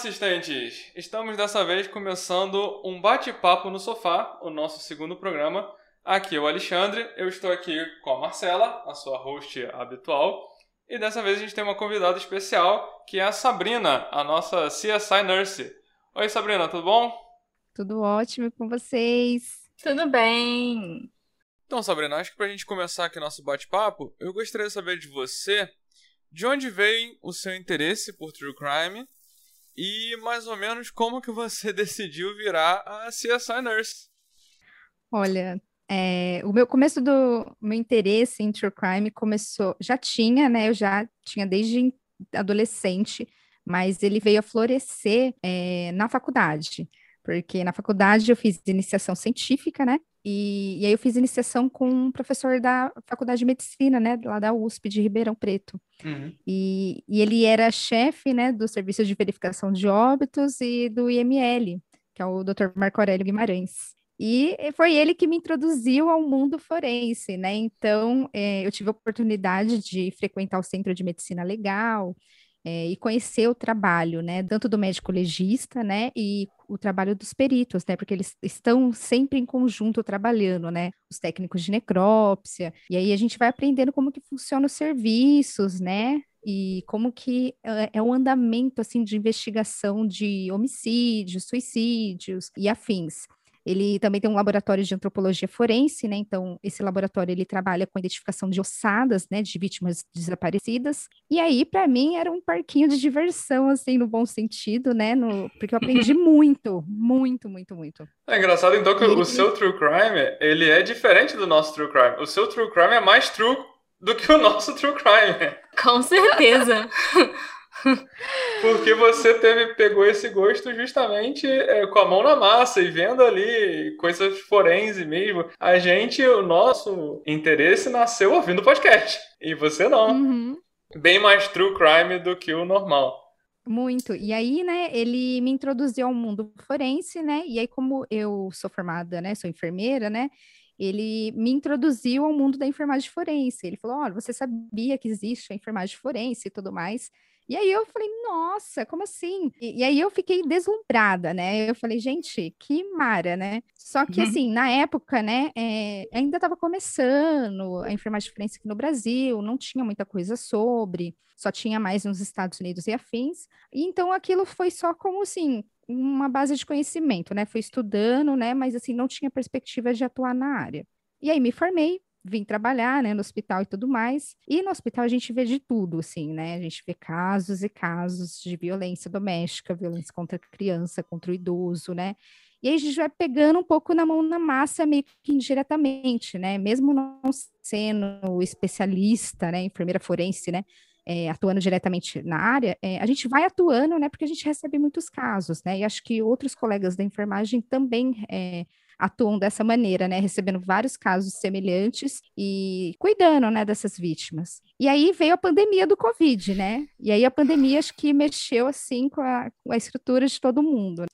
Olá, assistentes! Estamos dessa vez começando um bate-papo no sofá, o nosso segundo programa. Aqui é o Alexandre, eu estou aqui com a Marcela, a sua host habitual, e dessa vez a gente tem uma convidada especial, que é a Sabrina, a nossa CSI Nurse. Oi, Sabrina, tudo bom? Tudo ótimo com vocês. Tudo bem. Então, Sabrina, acho que para a gente começar aqui nosso bate-papo, eu gostaria de saber de você de onde veio o seu interesse por true crime e mais ou menos como que você decidiu virar a CSI Nurse. Olha, é, o meu começo do meu interesse em true crime começou, já tinha, né? Eu já tinha desde adolescente, mas ele veio a florescer é, na faculdade, porque na faculdade eu fiz iniciação científica, né? E, e, aí eu fiz iniciação com um professor da Faculdade de Medicina, né, lá da USP de Ribeirão Preto. Uhum. E, e, ele era chefe, né, do Serviço de Verificação de Óbitos e do IML, que é o Dr. Marco Aurélio Guimarães. E foi ele que me introduziu ao mundo forense, né? Então, é, eu tive a oportunidade de frequentar o Centro de Medicina Legal, é, e conhecer o trabalho, né, tanto do médico legista, né, e o trabalho dos peritos, né, porque eles estão sempre em conjunto trabalhando, né, os técnicos de necrópsia, e aí a gente vai aprendendo como que funcionam os serviços, né, e como que é, é o andamento, assim, de investigação de homicídios, suicídios e afins. Ele também tem um laboratório de antropologia forense, né? Então, esse laboratório ele trabalha com a identificação de ossadas, né, de vítimas desaparecidas. E aí, para mim, era um parquinho de diversão, assim, no bom sentido, né? No... Porque eu aprendi muito, muito, muito, muito. É engraçado, então, que ele... o seu true crime, ele é diferente do nosso true crime. O seu true crime é mais true do que o nosso true crime. Com certeza. Porque você teve, pegou esse gosto justamente é, com a mão na massa e vendo ali coisas forense mesmo. A gente, o nosso interesse nasceu ouvindo podcast. E você não. Uhum. Bem mais true crime do que o normal. Muito. E aí, né, ele me introduziu ao mundo forense, né? E aí, como eu sou formada, né, sou enfermeira, né? ele me introduziu ao mundo da enfermagem forense. Ele falou: olha, você sabia que existe a enfermagem forense e tudo mais. E aí eu falei, nossa, como assim? E, e, aí eu fiquei deslumbrada, né? Eu falei, gente, que mara, né? Só que, uhum. assim, na época, né, é, ainda estava começando a enfermagem forense aqui no Brasil, não tinha muita coisa sobre, só tinha mais nos Estados Unidos e afins. E então aquilo foi só como, assim, uma base de conhecimento, né? Fui estudando, né? Mas, assim, não tinha perspectiva de atuar na área. E aí me formei, vim trabalhar, né, no hospital e tudo mais. E no hospital a gente vê de tudo, assim, né? A gente vê casos e casos de violência doméstica, violência contra a criança, contra o idoso, né? E aí a gente vai pegando um pouco na mão na massa, meio que indiretamente, né? Mesmo não sendo especialista, né, enfermeira forense, né? É, atuando diretamente na área, é, a gente vai atuando, né? Porque a gente recebe muitos casos, né? E acho que outros colegas da enfermagem também é, atuam dessa maneira, né, recebendo vários casos semelhantes e cuidando, né, dessas vítimas. E aí veio a pandemia do Covid, né? E aí a pandemia acho que mexeu assim com a, com a de todo mundo.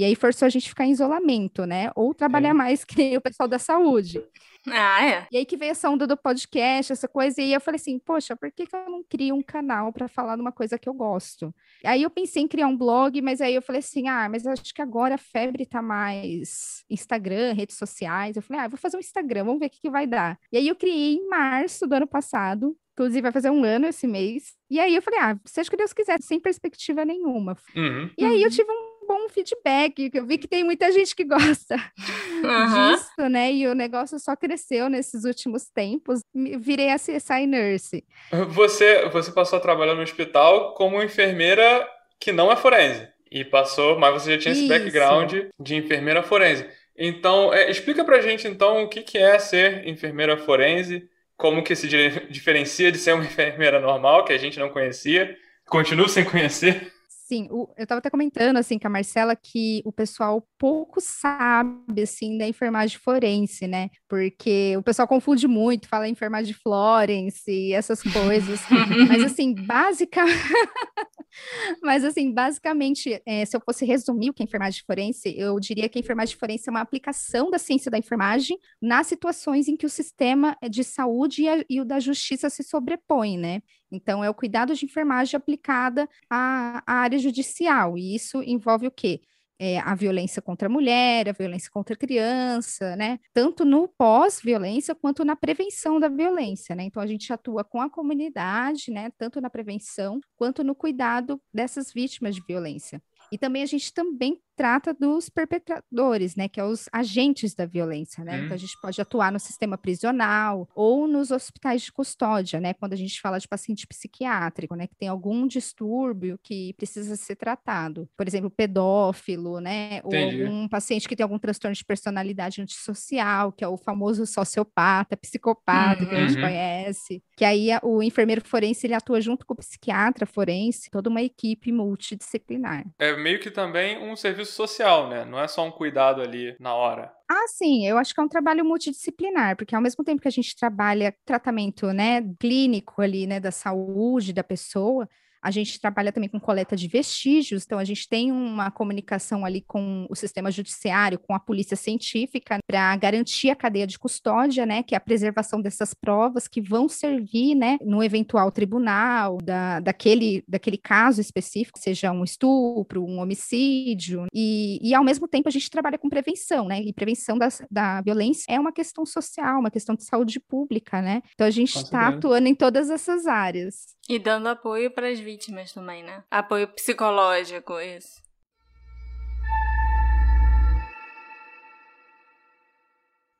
E aí forçou a gente ficar em isolamento, né? Ou trabalhar é. mais que o pessoal da saúde. Ah, é. E aí que veio essa onda do podcast, essa coisa, e eu falei assim, poxa, por que, que eu não crio um canal para falar de uma coisa que eu gosto? Aí eu pensei em criar um blog, mas aí eu falei assim, ah, mas acho que agora a febre tá mais Instagram, redes sociais. Eu falei, ah, vou fazer um Instagram, vamos ver o que, que vai dar. E aí eu criei em março do ano passado, Inclusive, vai fazer um ano esse mês. E aí eu falei, ah, seja o que Deus quiser, sem perspectiva nenhuma. Uhum. E aí eu tive um bom feedback, que eu vi que tem muita gente que gosta uhum. disso, né? E o negócio só cresceu nesses últimos tempos. Virei a CSI Nurse. Você, você passou a trabalhar no hospital como enfermeira que não é forense. E passou, mas você já tinha esse Isso. background de enfermeira forense. Então, é, explica pra gente então o que, que é ser enfermeira forense, como que se diferencia de ser uma enfermeira normal, que a gente não conhecia, continua sem conhecer. Sim, o, eu estava até comentando assim com a Marcela que o pessoal pouco sabe assim da enfermagem forense, né? Porque o pessoal confunde muito, fala enfermagem Florence e essas coisas. Mas assim, básica Mas, assim, basicamente, é, se eu fosse resumir o que é enfermagem forense, eu diria que a enfermagem forense é uma aplicação da ciência da enfermagem nas situações em que o sistema de saúde e, a, e o da justiça se sobrepõem, né? Então, é o cuidado de enfermagem aplicada à, à área judicial, e isso envolve o quê? é, a violência contra a mulher, a violência contra a criança, né? Tanto no pós-violência quanto na prevenção da violência, né? Então a gente atua com a comunidade, né? Tanto na prevenção quanto no cuidado dessas vítimas de violência. E também a gente também trata dos perpetradores, né, que é os agentes da violência, né? Hum. Então a gente pode atuar no sistema prisional ou nos hospitais de custódia, né, quando a gente fala de paciente psiquiátrico, né, que tem algum distúrbio que precisa ser tratado. Por exemplo, pedófilo, né, Entendi. ou algum paciente que tem algum transtorno de personalidade antissocial, que é o famoso sociopata, psicopata, que a gente uhum. conhece. Que aí o enfermeiro forense ele atua junto com o psiquiatra forense, toda uma equipe multidisciplinar. É meio que também um serviço social, né? Não é só um cuidado ali na hora. Ah, sim, eu acho que é um trabalho multidisciplinar, porque ao mesmo tempo que a gente trabalha tratamento, né, clínico ali, né, da saúde da pessoa, a gente trabalha também com coleta de vestígios, então a gente tem uma comunicação ali com o sistema judiciário, com a polícia científica, para garantir a cadeia de custódia, né, que é a preservação dessas provas que vão servir, né, no eventual tribunal da, daquele, daquele caso específico, seja um estupro, um homicídio, e, e ao mesmo tempo a gente trabalha com prevenção, né, e prevenção da, da violência é uma questão social, uma questão de saúde pública, né, então a gente está atuando em todas essas áreas. E dando apoio para as vítimas também, né? Apoio psicológico, isso.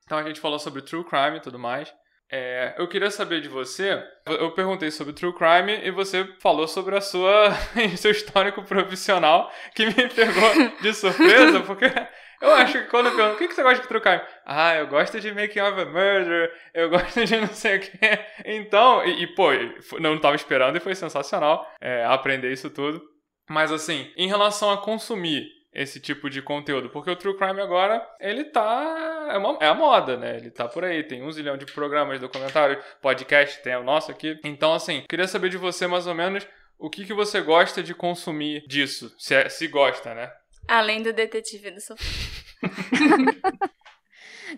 Então a gente falou sobre true crime e tudo mais. É, eu queria saber de você. Eu perguntei sobre true crime e você falou sobre a sua seu histórico profissional que me pegou de surpresa, porque eu acho que quando eu pergunto, o que, que você gosta de true crime? Ah, eu gosto de Making of a Murder, eu gosto de não sei o quê. Então, e, e pô, não estava esperando e foi sensacional é, aprender isso tudo. Mas assim, em relação a consumir esse tipo de conteúdo, porque o True Crime agora, ele tá. É, uma, é a moda, né? Ele tá por aí, tem um zilhão de programas, documentários, podcast, tem o nosso aqui. Então, assim, queria saber de você mais ou menos o que, que você gosta de consumir disso, se, é, se gosta, né? Além do detetive do sofá.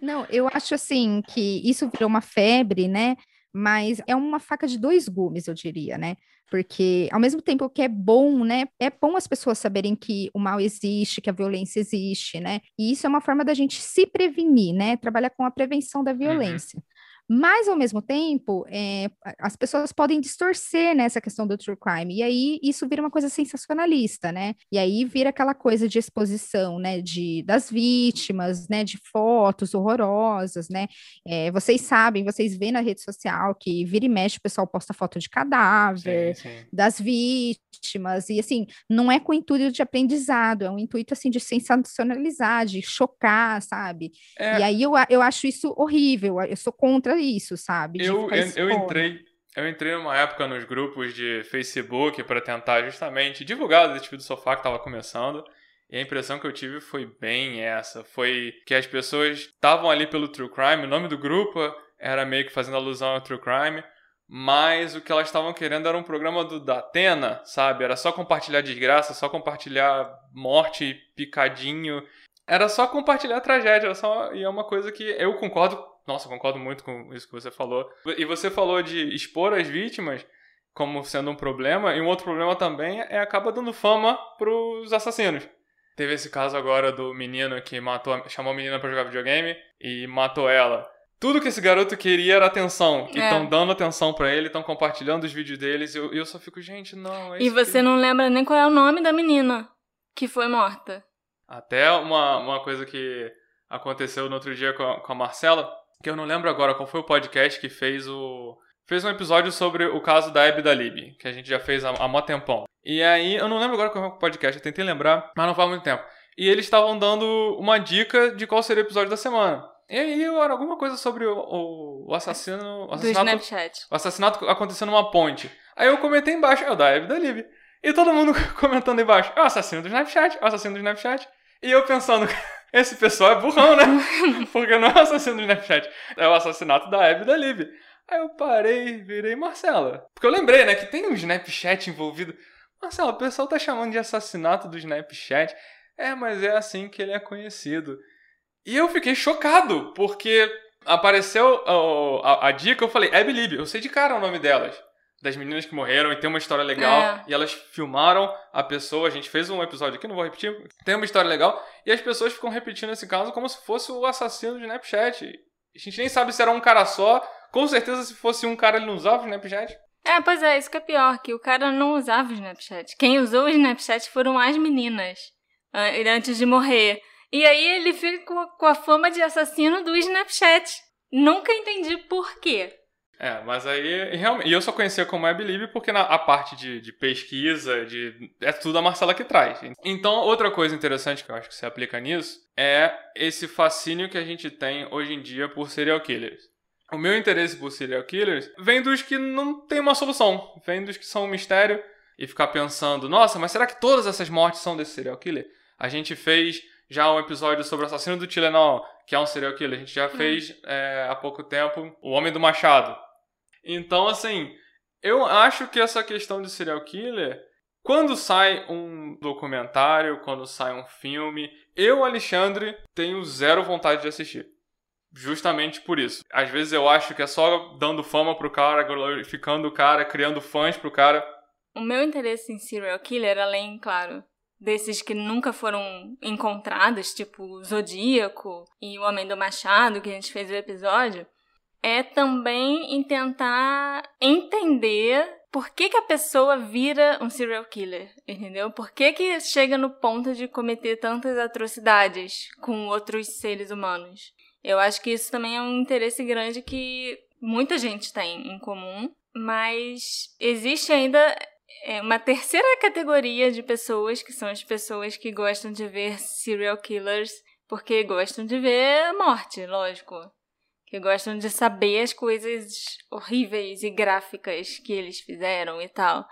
Não, eu acho assim que isso virou uma febre, né? Mas é uma faca de dois gumes, eu diria, né? Porque ao mesmo tempo que é bom, né? É bom as pessoas saberem que o mal existe, que a violência existe, né? E isso é uma forma da gente se prevenir, né? Trabalhar com a prevenção da uhum. violência. Uhum. Mas, ao mesmo tempo, é, as pessoas podem distorcer nessa né, questão do true crime, e aí isso vira uma coisa sensacionalista, né? E aí vira aquela coisa de exposição, né, de, das vítimas, né, de fotos horrorosas, né? É, vocês sabem, vocês veem na rede social que vira e mexe o pessoal posta foto de cadáver, sim, sim. das vítimas, e assim, não é com intuito de aprendizado, é um intuito, assim, de sensacionalizar, de chocar, sabe? É... E aí eu, eu acho isso horrível, eu sou contra isso, sabe? Eu, eu, eu entrei. Eu entrei numa época nos grupos de Facebook para tentar justamente divulgar o tipo do sofá que estava começando. E a impressão que eu tive foi bem essa. Foi que as pessoas estavam ali pelo True Crime, o nome do grupo era meio que fazendo alusão ao True Crime, mas o que elas estavam querendo era um programa do Datena, sabe? Era só compartilhar desgraça, só compartilhar morte, picadinho. Era só compartilhar tragédia, era só... e é uma coisa que eu concordo nossa, concordo muito com isso que você falou. E você falou de expor as vítimas como sendo um problema, e um outro problema também é acaba dando fama pros assassinos. Teve esse caso agora do menino que matou, chamou a menina para jogar videogame e matou ela. Tudo que esse garoto queria era atenção. É. E estão dando atenção para ele, estão compartilhando os vídeos deles. E eu, eu só fico, gente, não. É e você que... não lembra nem qual é o nome da menina que foi morta. Até uma, uma coisa que aconteceu no outro dia com a, com a Marcela que eu não lembro agora qual foi o podcast que fez o fez um episódio sobre o caso da Abby da Lib, que a gente já fez há, há mó tempão. E aí, eu não lembro agora qual foi o podcast, eu tentei lembrar, mas não faz muito tempo. E eles estavam dando uma dica de qual seria o episódio da semana. E aí era alguma coisa sobre o, o, assassino. O assassinato, Do Snapchat. O assassinato acontecendo numa ponte. Aí eu comentei embaixo, é o da Abby da Lib. E todo mundo comentando embaixo, é o assassino do Snapchat, é o assassino do Snapchat. E eu pensando, esse pessoal é burrão, né? Porque não é o assassino do Snapchat, é o assassinato da Abby e da Lib. Aí eu parei, virei Marcela. Porque eu lembrei, né, que tem um Snapchat envolvido. Marcelo, o pessoal tá chamando de assassinato do Snapchat. É, mas é assim que ele é conhecido. E eu fiquei chocado, porque apareceu a, a, a dica, eu falei, é Believe, eu sei de cara o nome delas. Das meninas que morreram e tem uma história legal. É. E elas filmaram a pessoa. A gente fez um episódio aqui, não vou repetir. Tem uma história legal. E as pessoas ficam repetindo esse caso como se fosse o assassino do Snapchat. A gente nem sabe se era um cara só. Com certeza, se fosse um cara, ele não usava o Snapchat. É, pois é, isso que é pior, que o cara não usava o Snapchat. Quem usou o Snapchat foram as meninas, antes de morrer. E aí ele fica com a fama de assassino do Snapchat. Nunca entendi por quê. É, mas aí, realmente, e eu só conhecia como é Believe porque na a parte de, de, pesquisa, de é tudo a Marcela que traz. Então, outra coisa interessante que eu acho que se aplica nisso é esse fascínio que a gente tem hoje em dia por serial killers. O meu interesse por serial killers vem dos que não tem uma solução, vem dos que são um mistério e ficar pensando, nossa, mas será que todas essas mortes são desse serial killer? A gente fez já um episódio sobre o assassino do Tilenol, que é um serial killer. A gente já hum. fez é, há pouco tempo O Homem do Machado. Então, assim, eu acho que essa questão de serial killer, quando sai um documentário, quando sai um filme, eu, Alexandre, tenho zero vontade de assistir. Justamente por isso. Às vezes eu acho que é só dando fama pro cara, glorificando o cara, criando fãs pro cara. O meu interesse em serial killer, além, claro, desses que nunca foram encontrados, tipo Zodíaco e o Homem do Machado, que a gente fez o episódio, é também em tentar entender por que, que a pessoa vira um serial killer, entendeu? Por que, que chega no ponto de cometer tantas atrocidades com outros seres humanos. Eu acho que isso também é um interesse grande que muita gente tem em comum, mas existe ainda é uma terceira categoria de pessoas, que são as pessoas que gostam de ver serial killers porque gostam de ver morte, lógico. Que gostam de saber as coisas horríveis e gráficas que eles fizeram e tal.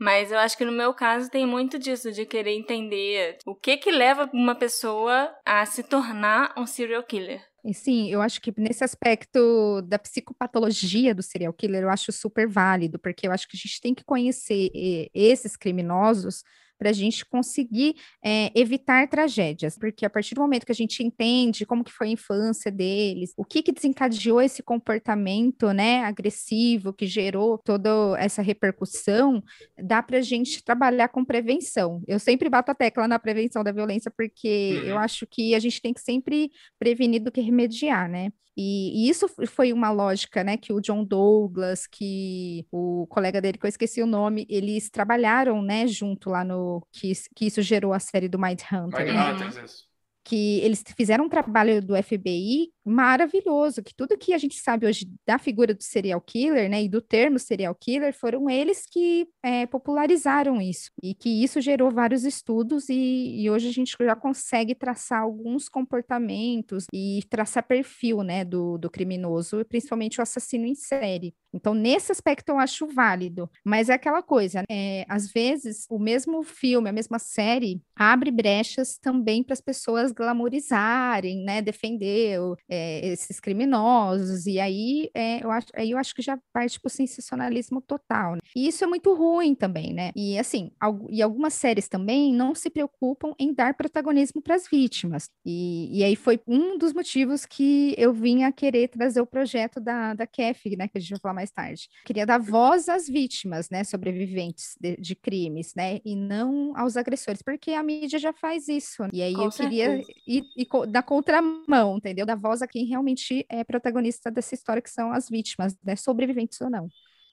Mas eu acho que no meu caso tem muito disso, de querer entender o que que leva uma pessoa a se tornar um serial killer. E sim, eu acho que nesse aspecto da psicopatologia do serial killer, eu acho super válido, porque eu acho que a gente tem que conhecer eh, esses criminosos para a gente conseguir é, evitar tragédias, porque a partir do momento que a gente entende como que foi a infância deles, o que que desencadeou esse comportamento, né, agressivo que gerou toda essa repercussão, dá para a gente trabalhar com prevenção. Eu sempre bato a tecla na prevenção da violência, porque uhum. eu acho que a gente tem que sempre prevenir do que remediar, né? E, isso foi uma lógica, né, que o John Douglas, que o colega dele, que eu esqueci o nome, eles trabalharam, né, junto lá no, que, que isso gerou a série do Mind Hunter. Mind Hunter, isso que eles fizeram um trabalho do FBI maravilhoso, que tudo que a gente sabe hoje da figura do serial killer, né, e do termo serial killer, foram eles que é, popularizaram isso, e que isso gerou vários estudos, e, e, hoje a gente já consegue traçar alguns comportamentos e traçar perfil, né, do, do criminoso, principalmente o assassino em série. Então, nesse aspecto eu acho válido, mas é aquela coisa, é, às vezes o mesmo filme, a mesma série, abre brechas também para as pessoas glamorizarem, né, defender é, esses criminosos, e aí, é, eu acho, aí eu acho que já parte para o sensacionalismo total. Né? E isso é muito ruim também, né? E assim, e algumas séries também não se preocupam em dar protagonismo para as vítimas. E, e aí foi um dos motivos que eu vim a querer trazer o projeto da, da KEF, né, que a gente vai falar mais tarde. Queria dar voz às vítimas, né, sobreviventes de, de crimes, né, e não aos agressores, porque a mídia já faz isso. E aí Com eu certeza. queria ir, ir dar contramão, entendeu? Dar voz a quem realmente é protagonista dessa história, que são as vítimas, né, sobreviventes ou não.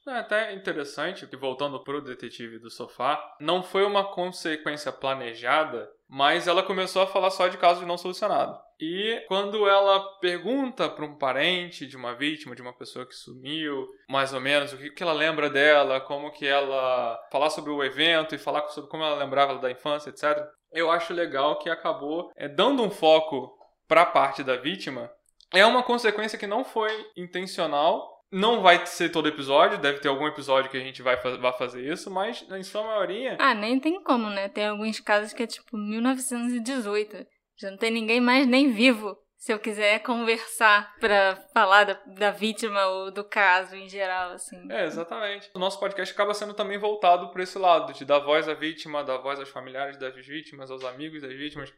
É até interessante que, voltando pro detetive do sofá, não foi uma consequência planejada, mas ela começou a falar só de casos não solucionados. E quando ela pergunta para um parente de uma vítima, de uma pessoa que sumiu, mais ou menos, o que, que ela lembra dela, como que ela falar sobre o evento e falar sobre como ela lembrava da infância, etc. Eu acho legal que acabou é, dando um foco para a parte da vítima. É uma consequência que não foi intencional, não vai ser todo episódio, deve ter algum episódio que a gente vai, vai fazer isso, mas em sua maioria. Ah, nem tem como, né? Tem alguns casos que é tipo 1918. Já não tem ninguém mais nem vivo. se eu quiser conversar para falar da, da, vítima ou do caso em geral, assim. É, exatamente. O nosso podcast acaba sendo também voltado para esse lado, de dar voz à vítima, dar voz aos familiares das vítimas, aos amigos das vítimas.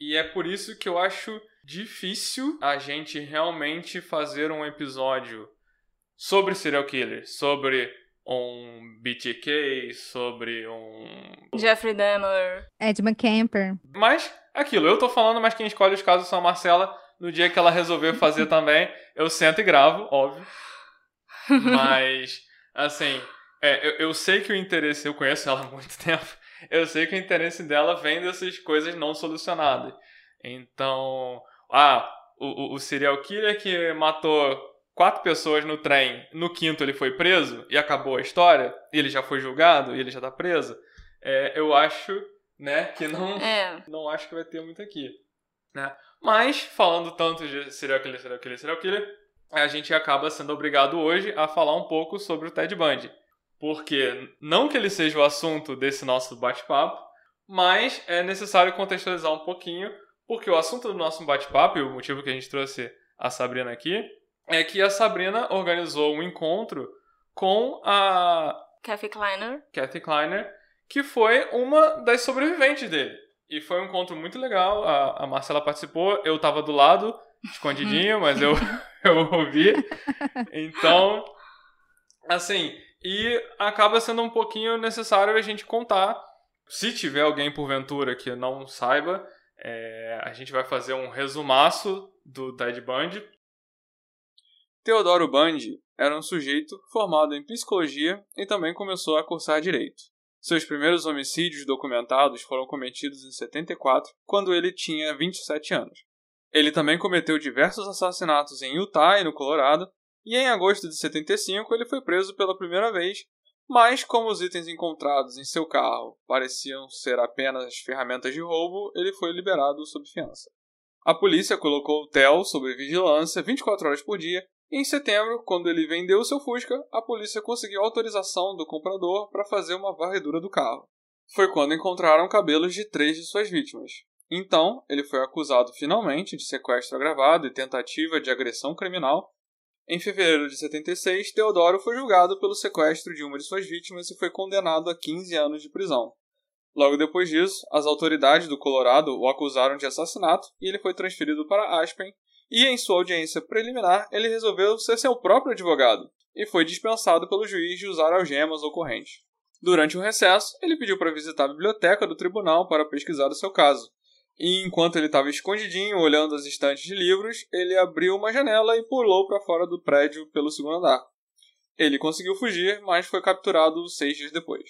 E é por isso que eu acho difícil a gente realmente fazer um episódio sobre serial killers, sobre um BTK, sobre um. Jeffrey Dahmer. Ed McCamper. Mas, aquilo, eu tô falando, mas quem escolhe os casos são a Marcela. No dia que ela resolveu fazer também, eu sento e gravo, óbvio. Mas, assim, é, eu, eu sei que o interesse, eu conheço ela há muito tempo, eu sei que o interesse dela vem dessas coisas não solucionadas. Então, ah, o, o, o serial killer que matou quatro pessoas no trem, no quinto ele foi preso e acabou a história, e ele já foi julgado e ele já tá preso, é, eu acho, né, que não, é. não acho que vai ter muito aqui, né? Mas, falando tanto de serial killer, serial killer, serial killer, a gente acaba sendo obrigado hoje a falar um pouco sobre o Ted Bundy. Porque, não que ele seja o assunto desse nosso bate-papo, mas é necessário contextualizar um pouquinho, porque o assunto do nosso bate-papo, e o motivo que a gente trouxe a Sabrina aqui, é que a Sabrina organizou um encontro com a Kathy Kleiner. Kathy Kleiner, que foi uma das sobreviventes dele. E foi um encontro muito legal. A, a Marcela participou, eu tava do lado, escondidinho, mas eu, eu ouvi. Então, assim, e acaba sendo um pouquinho necessário a gente contar. Se tiver alguém porventura que não saiba, é, a gente vai fazer um resumaço do Ted Bundy Teodoro Bundy era um sujeito formado em psicologia e também começou a cursar direito. Seus primeiros homicídios documentados foram cometidos em 74, quando ele tinha 27 anos. Ele também cometeu diversos assassinatos em Utah e no Colorado, e em agosto de 75 ele foi preso pela primeira vez, mas como os itens encontrados em seu carro pareciam ser apenas ferramentas de roubo, ele foi liberado sob fiança. A polícia colocou o Theo sob vigilância 24 horas por dia em setembro, quando ele vendeu seu Fusca, a polícia conseguiu autorização do comprador para fazer uma varredura do carro. Foi quando encontraram cabelos de três de suas vítimas. Então, ele foi acusado finalmente de sequestro agravado e tentativa de agressão criminal. Em fevereiro de 76, Teodoro foi julgado pelo sequestro de uma de suas vítimas e foi condenado a 15 anos de prisão. Logo depois disso, as autoridades do Colorado o acusaram de assassinato e ele foi transferido para Aspen, e em sua audiência preliminar ele resolveu ser seu próprio advogado e foi dispensado pelo juiz de usar algemas ou. Durante um recesso, ele pediu para visitar a biblioteca do tribunal para pesquisar o seu caso. E enquanto ele estava escondidinho olhando as estantes de livros, ele abriu uma janela e pulou para fora do prédio pelo segundo andar. Ele conseguiu fugir, mas foi capturado seis dias depois.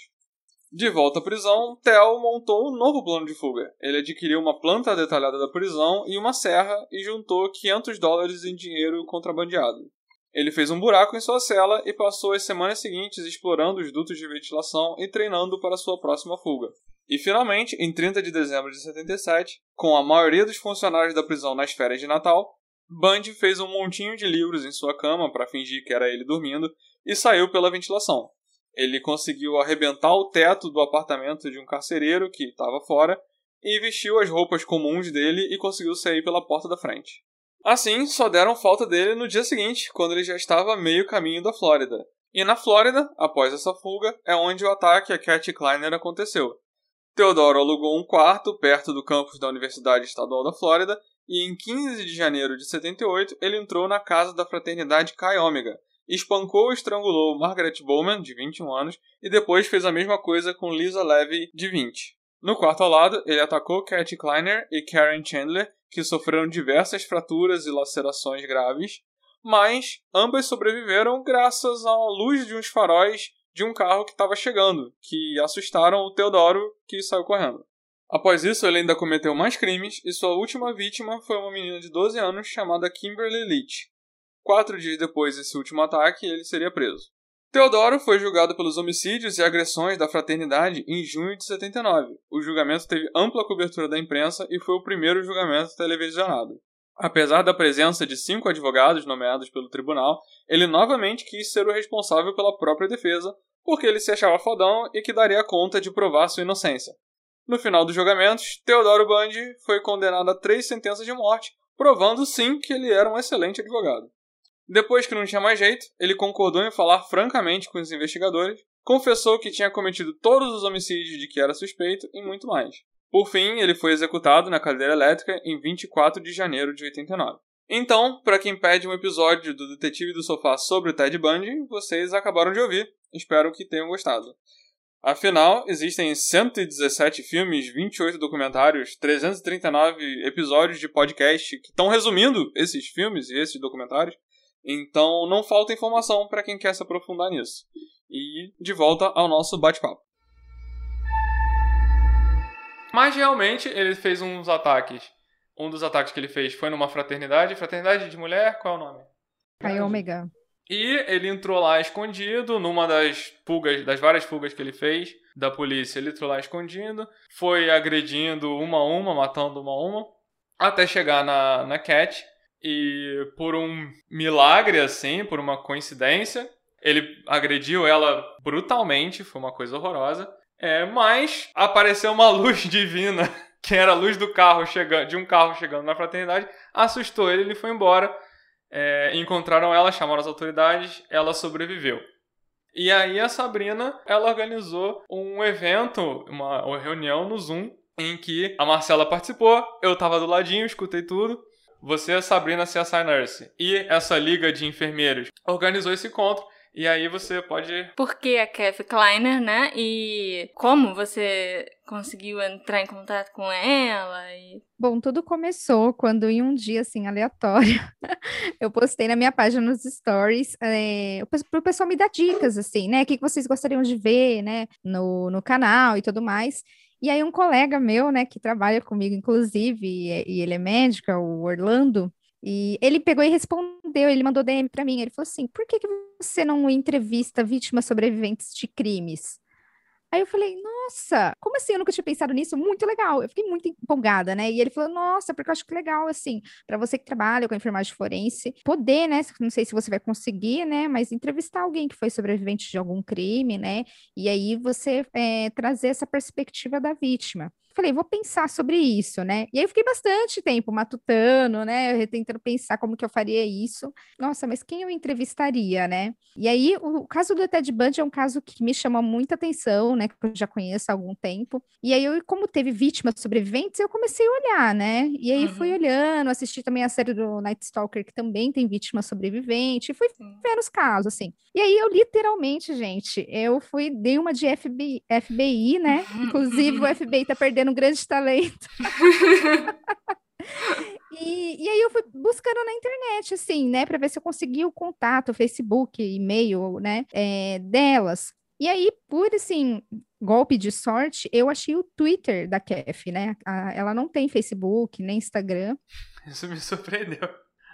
De volta à prisão, Theo montou um novo plano de fuga. Ele adquiriu uma planta detalhada da prisão e uma serra e juntou 500 dólares em dinheiro contrabandeado. Ele fez um buraco em sua cela e passou as semanas seguintes explorando os dutos de ventilação e treinando para sua próxima fuga. E finalmente, em 30 de dezembro de 77, com a maioria dos funcionários da prisão nas férias de Natal, Bundy fez um montinho de livros em sua cama para fingir que era ele dormindo e saiu pela ventilação. Ele conseguiu arrebentar o teto do apartamento de um carcereiro que estava fora e vestiu as roupas comuns dele e conseguiu sair pela porta da frente. Assim, só deram falta dele no dia seguinte, quando ele já estava meio caminho da Flórida. E na Flórida, após essa fuga, é onde o ataque a Cat Kleiner aconteceu. Teodoro alugou um quarto perto do campus da Universidade Estadual da Flórida e em 15 de janeiro de 78 ele entrou na casa da fraternidade Chi Omega, espancou e estrangulou Margaret Bowman, de 21 anos, e depois fez a mesma coisa com Lisa Levy, de 20. No quarto ao lado, ele atacou Cat Kleiner e Karen Chandler, que sofreram diversas fraturas e lacerações graves, mas ambas sobreviveram graças à luz de uns faróis de um carro que estava chegando, que assustaram o Teodoro, que saiu correndo. Após isso, ele ainda cometeu mais crimes e sua última vítima foi uma menina de 12 anos chamada Kimberly Leach, Quatro dias depois desse último ataque, ele seria preso. Teodoro foi julgado pelos homicídios e agressões da fraternidade em junho de 79. O julgamento teve ampla cobertura da imprensa e foi o primeiro julgamento televisionado. Apesar da presença de cinco advogados nomeados pelo tribunal, ele novamente quis ser o responsável pela própria defesa, porque ele se achava fodão e que daria conta de provar sua inocência. No final dos julgamentos, Teodoro Bundy foi condenado a três sentenças de morte provando sim que ele era um excelente advogado. Depois que não tinha mais jeito, ele concordou em falar francamente com os investigadores, confessou que tinha cometido todos os homicídios de que era suspeito e muito mais. Por fim, ele foi executado na cadeira elétrica em 24 de janeiro de 89. Então, para quem pede um episódio do Detetive do Sofá sobre o Ted Bundy, vocês acabaram de ouvir. Espero que tenham gostado. Afinal, existem 117 filmes, 28 documentários, 339 episódios de podcast que estão resumindo esses filmes e esses documentários. Então, não falta informação para quem quer se aprofundar nisso. E de volta ao nosso bate-papo. Mas realmente ele fez uns ataques. Um dos ataques que ele fez foi numa fraternidade. Fraternidade de mulher? Qual é o nome? Pai Ômega. E ele entrou lá escondido, numa das fugas, das várias fugas que ele fez da polícia. Ele entrou lá escondido, foi agredindo uma a uma, matando uma a uma, até chegar na, na Cat. E por um milagre, assim, por uma coincidência, ele agrediu ela brutalmente, foi uma coisa horrorosa. É, mas apareceu uma luz divina, que era a luz do carro chegando, de um carro chegando na fraternidade, assustou ele, ele foi embora. É, encontraram ela, chamaram as autoridades, ela sobreviveu. E aí a Sabrina, ela organizou um evento, uma, uma reunião no Zoom, em que a Marcela participou, eu tava do ladinho, escutei tudo. Você, a Sabrina CSI Nurse e essa liga de enfermeiros organizou esse encontro e aí você pode. Por que a Kathy Kleiner, né? E como você conseguiu entrar em contato com ela? E... Bom, tudo começou quando em um dia assim aleatório eu postei na minha página nos stories é, para o pessoal me dar dicas assim, né? O que vocês gostariam de ver, né? No, no canal e tudo mais. E aí um colega meu, né, que trabalha comigo, inclusive, e, e ele é médico, é o Orlando, e ele pegou e respondeu, ele mandou DM para mim, ele falou assim, por que, que você não entrevista vítimas sobreviventes de crimes? Aí eu falei, nossa, como assim? Eu nunca tinha pensado nisso. Muito legal. Eu fiquei muito empolgada, né? E ele falou, nossa, porque eu acho que legal, assim, para você que trabalha com enfermagem forense, poder, né? Não sei se você vai conseguir, né? Mas entrevistar alguém que foi sobrevivente de algum crime, né? E aí você é, trazer essa perspectiva da vítima falei, vou pensar sobre isso, né? E aí eu fiquei bastante tempo matutando, né? Tentando pensar como que eu faria isso. Nossa, mas quem eu entrevistaria, né? E aí o caso do Ted Bundy é um caso que me chama muita atenção, né? Que eu já conheço há algum tempo. E aí eu, como teve vítimas sobreviventes, eu comecei a olhar, né? E aí uhum. fui olhando, assisti também a série do Night Stalker, que também tem vítima sobrevivente, e fui vendo os casos, assim. E aí eu literalmente, gente, eu fui, dei uma de FBI, FBI né? Inclusive o FBI tá perdendo um grande talento. e, e aí eu fui buscando na internet, assim, né, para ver se eu conseguia o contato, Facebook, e-mail, né, é, delas. E aí, por assim, golpe de sorte, eu achei o Twitter da Kef, né? A, ela não tem Facebook, nem Instagram. Isso me surpreendeu.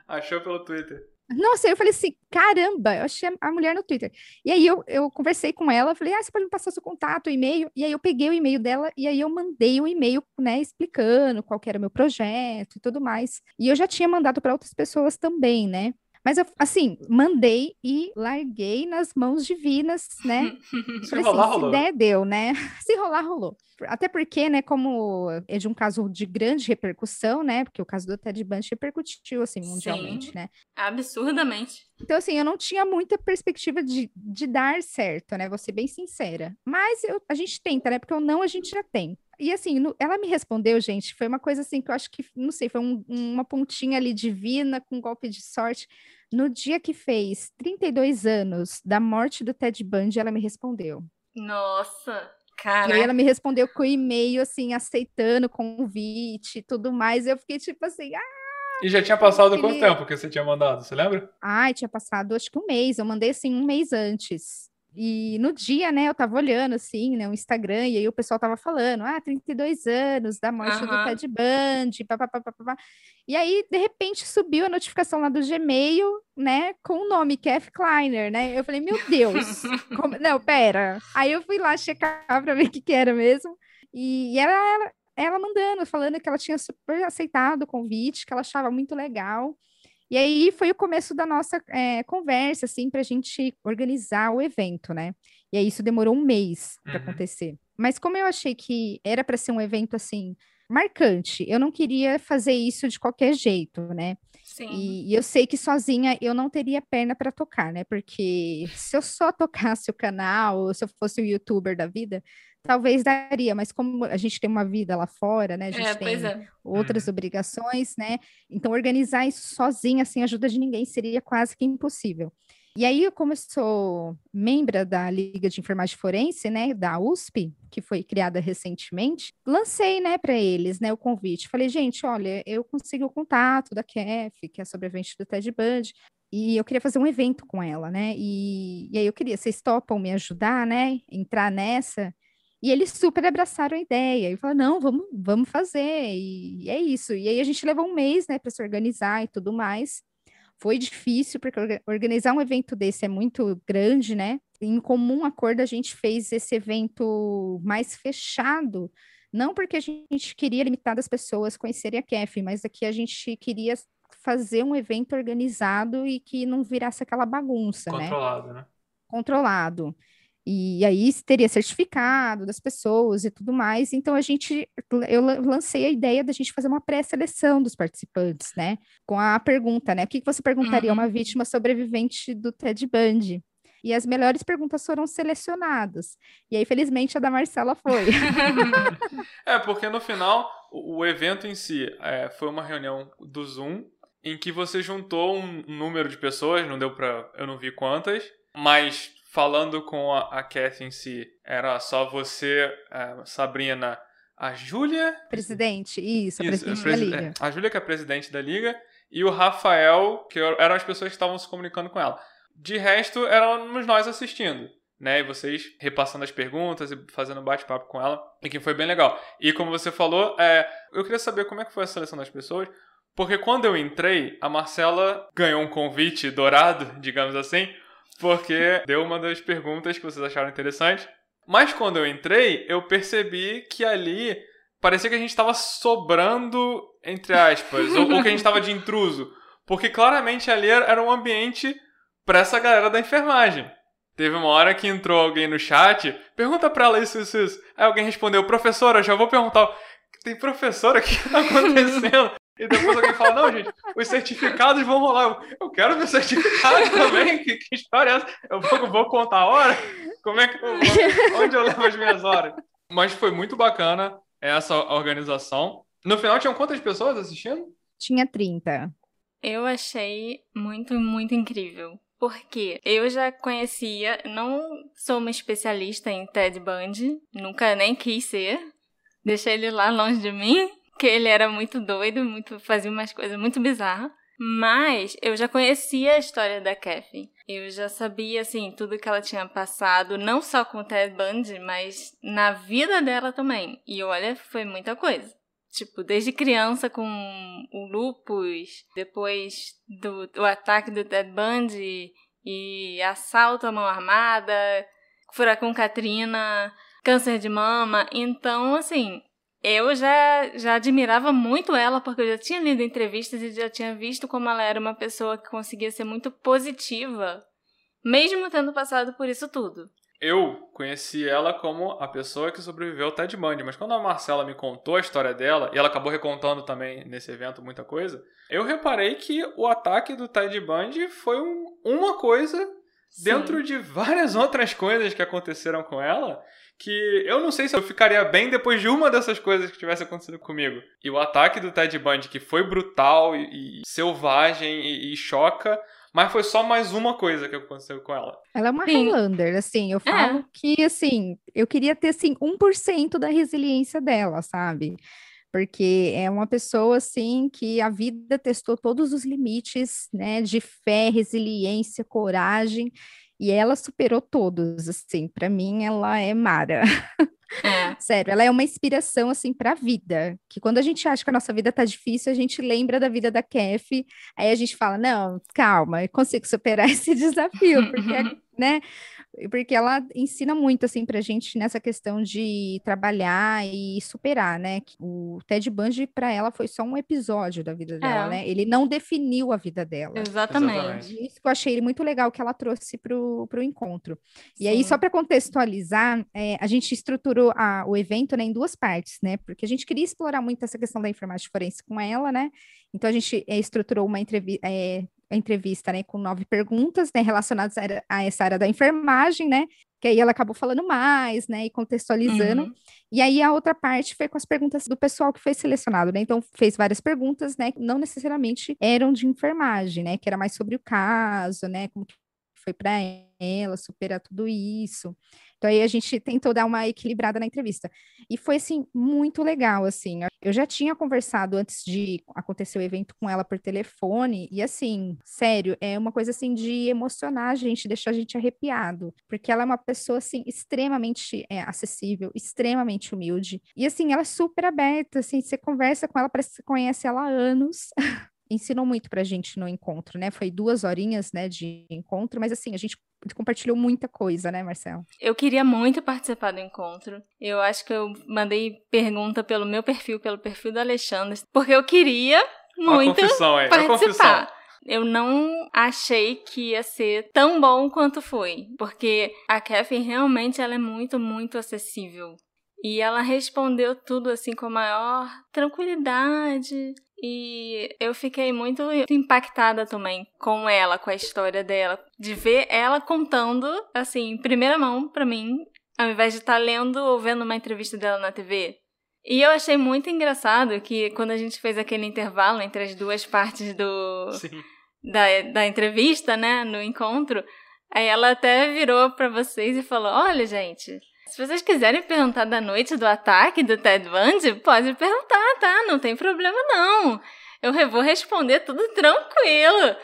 Achou pelo Twitter. Nossa, eu falei assim, caramba, eu achei a mulher no Twitter. E aí eu, eu conversei com ela, falei, ah, você pode me passar seu contato, e-mail? E aí eu peguei o e-mail dela e aí eu mandei um e-mail, né, explicando qual era o meu projeto e tudo mais. E eu já tinha mandado para outras pessoas também, né? Mas, eu, assim, mandei e larguei nas mãos divinas, né? se Falei rolar, assim, rolou. Se der, deu, né? Se rolar, rolou. Até porque, né, como é de um caso de grande repercussão, né? Porque o caso do Ted Bundy repercutiu, assim, mundialmente, Sim, né? Absurdamente. Então, assim, eu não tinha muita perspectiva de, de dar certo, né? Vou ser bem sincera. Mas eu, a gente tenta, né? Porque o não a gente já tem. E assim, no, ela me respondeu, gente, foi uma coisa assim que eu acho que, não sei, foi um, uma pontinha ali divina, com um golpe de sorte. No dia que fez 32 anos da morte do Ted Bundy, ela me respondeu. Nossa, cara. E aí ela me respondeu com e-mail, assim, aceitando convite e tudo mais. Eu fiquei tipo assim, ah! E já tinha passado quanto tempo que você tinha mandado, você lembra? Ai, tinha passado acho que um mês. Eu mandei assim um mês antes. E no dia, né, eu tava olhando assim, né, o Instagram, e aí o pessoal tava falando, ah, 32 anos da morte uhum. do Ted Bundy, papapá. E aí, de repente, subiu a notificação lá do Gmail, né, com o nome Kev Kleiner, né? Eu falei, meu Deus, como... não, pera. Aí eu fui lá checar para ver o que, que era mesmo. E, e ela, ela, ela mandando, falando que ela tinha super aceitado o convite, que ela achava muito legal. E aí foi o começo da nossa é, conversa, assim, para a gente organizar o evento, né? E aí isso demorou um mês para uhum. acontecer. Mas como eu achei que era para ser um evento assim marcante. Eu não queria fazer isso de qualquer jeito, né? Sim. E, e eu sei que sozinha eu não teria perna para tocar, né? Porque se eu só tocasse o canal, ou se eu fosse o youtuber da vida, talvez daria, mas como a gente tem uma vida lá fora, né? A gente É, tem é. outras obrigações, né? Então, organizar isso sozinha, sem ajuda de ninguém, seria quase que impossível. E aí, como eu sou membro da Liga de Enfermagem Forense, né, da USP, que foi criada recentemente, lancei, né, para eles, né, o convite. Falei, gente, olha, eu consegui o contato da KEF, que é sobrevivente do Ted Bundy, e eu queria fazer um evento com ela, né? E, e aí eu queria, vocês topam me ajudar, né? Entrar nessa. E eles super abraçaram a ideia. E falaram, não, vamos, vamos fazer. E, é isso. E aí a gente levou um mês, né, para se organizar e tudo mais. Foi difícil, porque organizar um evento desse é muito grande, né? Em comum acordo, a gente fez esse evento mais fechado, não porque a gente queria limitar as pessoas conhecerem a KEF, mas aqui é a gente queria fazer um evento organizado e que não virasse aquela bagunça, Controlado, né? né? Controlado. E aí teria certificado das pessoas e tudo mais. Então a gente, eu lancei a ideia da gente fazer uma pré-seleção dos participantes, né? Com a pergunta, né? O que você perguntaria a uma vítima sobrevivente do Ted Bundy? E as melhores perguntas foram selecionadas. E aí, felizmente, a da Marcela foi. é, porque no final, o, o evento em si é, foi uma reunião do Zoom em que você juntou um número de pessoas, não deu pra. Eu não vi quantas, mas falando com a, a Kathy em si, era só você, a Sabrina, a Júlia. Presidente, isso, a presidente da Liga. A Júlia, que é a presidente da Liga, e o Rafael, que eram as pessoas que estavam se comunicando com ela. De resto, éramos nós assistindo. Né, e vocês repassando as perguntas e fazendo bate-papo com ela, e que foi bem legal. E como você falou, é, eu queria saber como é que foi a seleção das pessoas, porque quando eu entrei, a Marcela ganhou um convite dourado, digamos assim, porque deu uma das perguntas que vocês acharam interessante. Mas quando eu entrei, eu percebi que ali parecia que a gente estava sobrando, entre aspas, ou, ou que a gente estava de intruso. Porque claramente ali era um ambiente para essa galera da enfermagem. Teve uma hora que entrou alguém no chat, pergunta pra ela isso, isso, isso. Aí alguém respondeu, professora, já vou perguntar. Tem professora, o que tá acontecendo? E depois alguém fala, não, gente, os certificados vão rolar. Eu quero meu certificado também. Que, que história é essa? Eu vou, vou contar a hora? Como é que eu vou? Onde eu levo as minhas horas? Mas foi muito bacana essa organização. No final, tinham quantas pessoas assistindo? Tinha 30. Eu achei muito, muito incrível. Porque eu já conhecia, não sou uma especialista em Ted Bundy, nunca nem quis ser. Deixei ele lá longe de mim, que ele era muito doido, muito fazia umas coisas muito bizarras. Mas eu já conhecia a história da Kathy. Eu já sabia, assim, tudo que ela tinha passado, não só com o Ted Bundy, mas na vida dela também. E olha, foi muita coisa. Tipo, desde criança com o lupus, depois do, do ataque do Ted Bundy e assalto à mão armada, furacão Katrina, câncer de mama. Então, assim, eu já, já admirava muito ela, porque eu já tinha lido entrevistas e já tinha visto como ela era uma pessoa que conseguia ser muito positiva, mesmo tendo passado por isso tudo. Eu conheci ela como a pessoa que sobreviveu ao Ted Bundy, mas quando a Marcela me contou a história dela, e ela acabou recontando também nesse evento muita coisa, eu reparei que o ataque do Ted Bundy foi um, uma coisa Sim. dentro de várias outras coisas que aconteceram com ela, que eu não sei se eu ficaria bem depois de uma dessas coisas que tivesse acontecido comigo. E o ataque do Ted Bundy, que foi brutal e, e selvagem e, e choca, mas foi só mais uma coisa que aconteceu com ela. Ela é uma Sim. Highlander, assim. Eu falo é. que, assim, eu queria ter, assim, 1% da resiliência dela, sabe? Porque é uma pessoa, assim, que a vida testou todos os limites, né? De fé, resiliência, coragem. E ela superou todos, assim. Para mim, ela é Mara. É. Sério, ela é uma inspiração assim para a vida. Que quando a gente acha que a nossa vida tá difícil, a gente lembra da vida da Kef, aí a gente fala: "Não, calma, eu consigo superar esse desafio", porque né, porque ela ensina muito, assim, pra gente nessa questão de trabalhar e superar, né? O Ted Bundy, para ela, foi só um episódio da vida dela, é. né? Ele não definiu a vida dela. Exatamente. Isso que eu achei muito legal que ela trouxe pro, pro encontro. Sim. E aí, só para contextualizar, é, a gente estruturou a, o evento né, em duas partes, né? Porque a gente queria explorar muito essa questão da informática forense com ela, né? Então a gente é, estruturou uma entrevista, é, a entrevista, né, com nove perguntas, né, relacionadas a, essa área da enfermagem, né, que aí ela acabou falando mais, né, e contextualizando. Uhum. E aí a outra parte foi com as perguntas do pessoal que foi selecionado, né? Então fez várias perguntas, né, que não necessariamente eram de enfermagem, né, que era mais sobre o caso, né, como que foi para ela superar tudo isso. Então aí a gente tentou dar uma equilibrada na entrevista. E foi assim muito legal assim. Eu já tinha conversado antes de acontecer o evento com ela por telefone e assim, sério, é uma coisa assim de emocionar a gente, deixar a gente arrepiado, porque ela é uma pessoa assim extremamente é, acessível, extremamente humilde. E assim, ela é super aberta, assim, você conversa com ela, parece que você conhece ela há anos. ensinou muito pra gente no encontro, né? Foi duas horinhas, né, de encontro, mas assim, a gente compartilhou muita coisa, né, Marcelo? Eu queria muito participar do encontro. Eu acho que eu mandei pergunta pelo meu perfil, pelo perfil do Alexandre, porque eu queria muito aí, participar. Eu não achei que ia ser tão bom quanto foi, porque a Kathy realmente ela é muito, muito acessível. E ela respondeu tudo assim com a maior tranquilidade, e eu fiquei muito impactada também com ela, com a história dela, de ver ela contando, assim, em primeira mão para mim, ao invés de estar tá lendo ou vendo uma entrevista dela na TV. E eu achei muito engraçado que quando a gente fez aquele intervalo entre as duas partes do da, da entrevista, né, no encontro, aí ela até virou para vocês e falou: "Olha, gente, se vocês quiserem perguntar da noite do ataque do Ted Bundy, pode perguntar, tá? Não tem problema não. Eu vou responder tudo tranquilo.